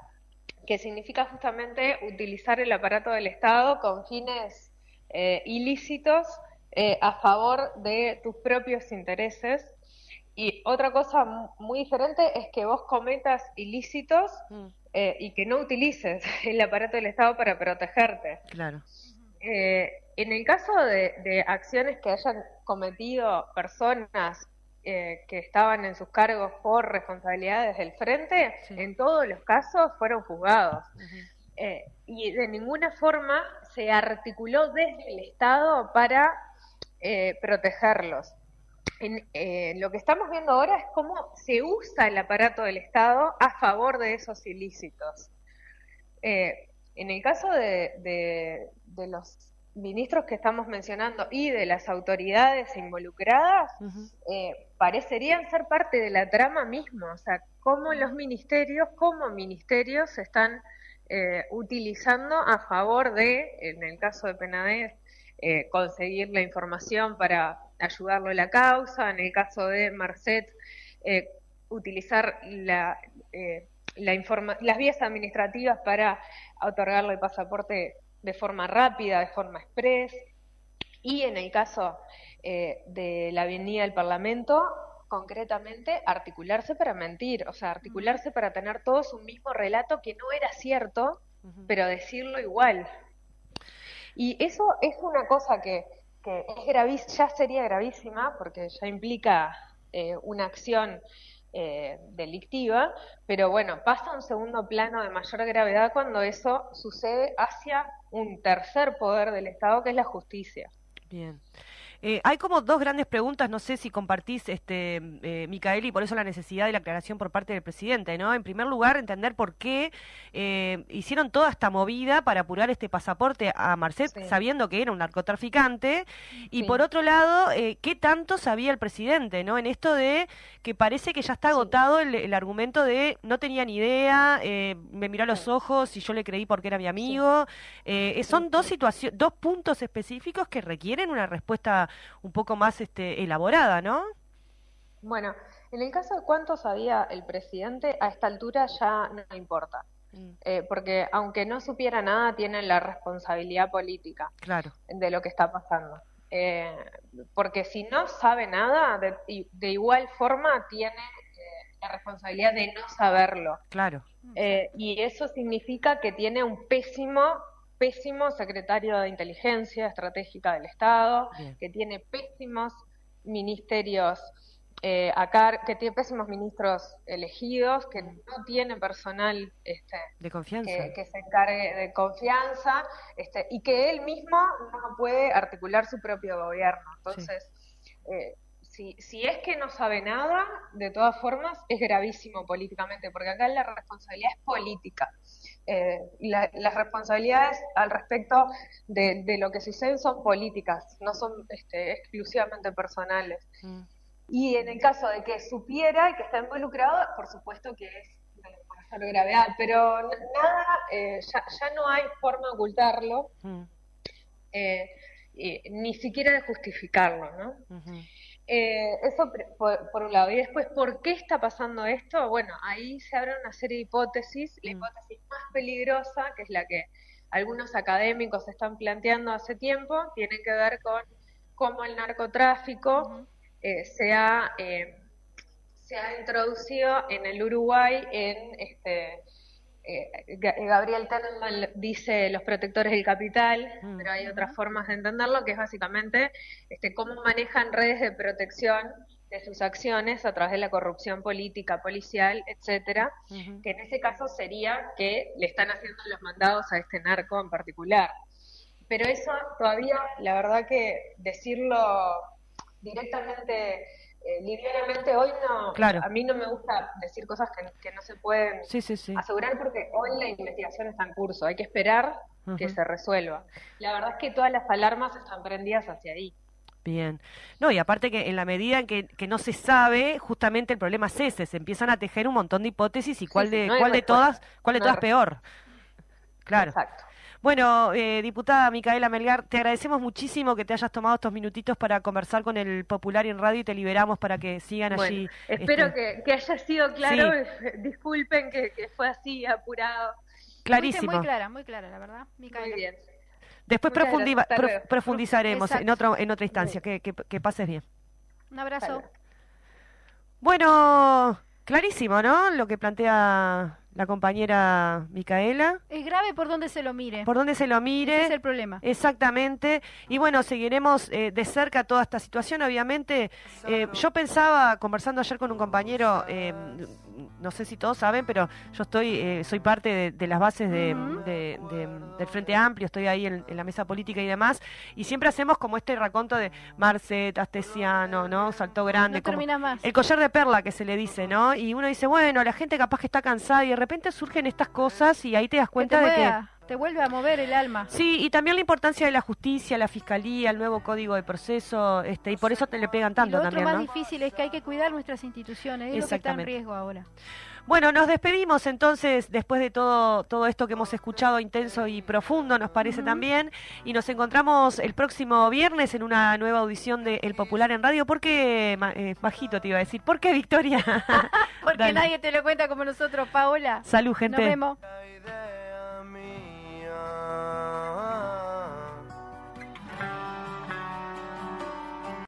que significa justamente utilizar el aparato del Estado con fines eh, ilícitos eh, a favor de tus propios intereses. Y otra cosa muy diferente es que vos cometas ilícitos mm. eh, y que no utilices el aparato del Estado para protegerte. Claro. en el caso de, de acciones que hayan cometido personas eh, que estaban en sus cargos por responsabilidades del frente, en todos los casos fueron juzgados. Eh, y de ninguna forma se articuló desde el Estado para eh, protegerlos. En, lo que estamos viendo ahora es cómo se usa el aparato del Estado a favor de esos ilícitos. en el caso de, de los ministros que estamos mencionando y de las autoridades involucradas eh, parecerían ser parte de la trama misma, o sea, cómo los ministerios, como ministerios se están eh, utilizando a favor de, en el caso de Penades, eh, conseguir la información para ayudarlo en la causa, en el caso de Marcet, utilizar la, la las vías administrativas para otorgarle el pasaporte de forma rápida, de forma express, y en el caso eh, de la venida del Parlamento, concretamente articularse para mentir, o sea, articularse para tener todos un mismo relato que no era cierto, pero decirlo igual. Y eso es una cosa que, que es ya sería gravísima, porque ya implica eh, una acción eh, delictiva, pero bueno, pasa a un segundo plano de mayor gravedad cuando eso sucede hacia un tercer poder del Estado, que es la justicia. Bien. Eh, hay como dos grandes preguntas, no sé si compartís, este, eh, Micael, y por eso la necesidad de la aclaración por parte del presidente, ¿no? En primer lugar, entender por qué eh, hicieron toda esta movida para apurar este pasaporte a Marcet, sabiendo que era un narcotraficante, y por otro lado, eh, qué tanto sabía el presidente, ¿no? En esto de que parece que ya está agotado el, argumento de no tenía ni idea, me miró a los ojos y yo le creí porque era mi amigo. son dos situaciones, dos puntos específicos que requieren una respuesta un poco más este, elaborada, ¿no? Bueno, en el caso de cuánto sabía el presidente, a esta altura ya no importa. Mm. Eh, porque aunque no supiera nada, tiene la responsabilidad política claro. de lo que está pasando. Eh, porque si no sabe nada, de, igual forma tiene eh, la responsabilidad de no saberlo. Claro. y eso significa que tiene un pésimo pésimo secretario de inteligencia estratégica del Estado, que tiene pésimos ministerios eh, acá, que tiene pésimos ministros elegidos, que no tiene personal este, de confianza. Que, se encargue de confianza, este, y que él mismo no puede articular su propio gobierno. Entonces, eh, si, si es que no sabe nada, de todas formas es gravísimo políticamente, porque acá la responsabilidad es política. Eh, la- las responsabilidades al respecto de, de lo que sucede son políticas, no son este, exclusivamente personales. Mm. Y en el caso de que supiera y que está involucrado, por supuesto que es de mayor gravedad, pero nada, eh, ya, ya no hay forma de ocultarlo, Mm. eh, ni siquiera de justificarlo, ¿no? Eh, eso por, por un lado. Y después, ¿por qué está pasando esto? Bueno, ahí se abre una serie de hipótesis. La Mm. hipótesis más peligrosa, que es la que algunos académicos están planteando hace tiempo, tiene que ver con cómo el narcotráfico eh, se, ha, eh, se ha introducido en el Uruguay en este eh, Ga- Gabriel Tenenbaum dice los protectores del capital, Mm. pero hay otras formas de entenderlo, que es básicamente este, cómo manejan redes de protección de sus acciones a través de la corrupción política, policial, etcétera, que en ese caso sería que le están haciendo los mandados a este narco en particular. Pero eso todavía, la verdad que decirlo directamente, eh, livianamente, hoy no, Claro. a mí no me gusta decir cosas que, que no se pueden Sí, sí, sí. asegurar porque hoy la investigación está en curso, hay que esperar que se resuelva. La verdad es que todas las alarmas están prendidas hacia ahí. Bien. No, y aparte que en la medida en que, que no se sabe, justamente el problema es ese, se empiezan a tejer un montón de hipótesis y cuál de, no cuál de todas, cuál de No todas peor. Claro. Exacto. Bueno, eh, diputada Micaela Melgar, te agradecemos muchísimo que te hayas tomado estos minutitos para conversar con el Popular en radio y te liberamos para que sigan Bueno, allí. espero este, que, que haya sido claro. Disculpen que, que fue así apurado. Clarísimo. muy clara, muy clara, la verdad. Micaela. Muy bien. Después prof- profundizaremos en, Exacto. otro, en otra instancia. Que, que, que pases bien. Un abrazo. Bueno, clarísimo, ¿no? Lo que plantea la compañera Micaela. Es grave por donde se lo mire. Por donde se lo mire. Ese es el problema. Exactamente. Y bueno, seguiremos eh, de cerca toda esta situación. Obviamente, eh, yo pensaba, conversando ayer con un compañero, eh, no sé si todos saben, pero yo estoy, eh, soy parte de, de las bases de, del Frente Amplio, estoy ahí en, en la mesa política y demás, y siempre hacemos como este raconto de Marcet, Astesiano, ¿no? Saltó grande. No como- termina más. el collar de perla que se le dice, ¿no? Y uno dice, bueno, la gente capaz que está cansada y de repente surgen estas cosas y ahí te das Que cuenta te, de que... te vuelve a mover el alma. Sí, y también la importancia de la justicia, la fiscalía, el nuevo código de proceso, este, y por eso te le pegan Y tanto lo otro también, más ¿no? difícil es que hay que cuidar nuestras instituciones. Es lo que está en riesgo ahora. Bueno, nos despedimos entonces después de todo, todo esto que hemos escuchado intenso y profundo, nos parece también, y nos encontramos el próximo viernes en una nueva audición de El Popular en Radio. ¿Por qué, eh, bajito te iba a decir? ¿Por qué, Victoria? Porque Dale. nadie te lo cuenta como nosotros, Paola. Salud, gente. Nos vemos.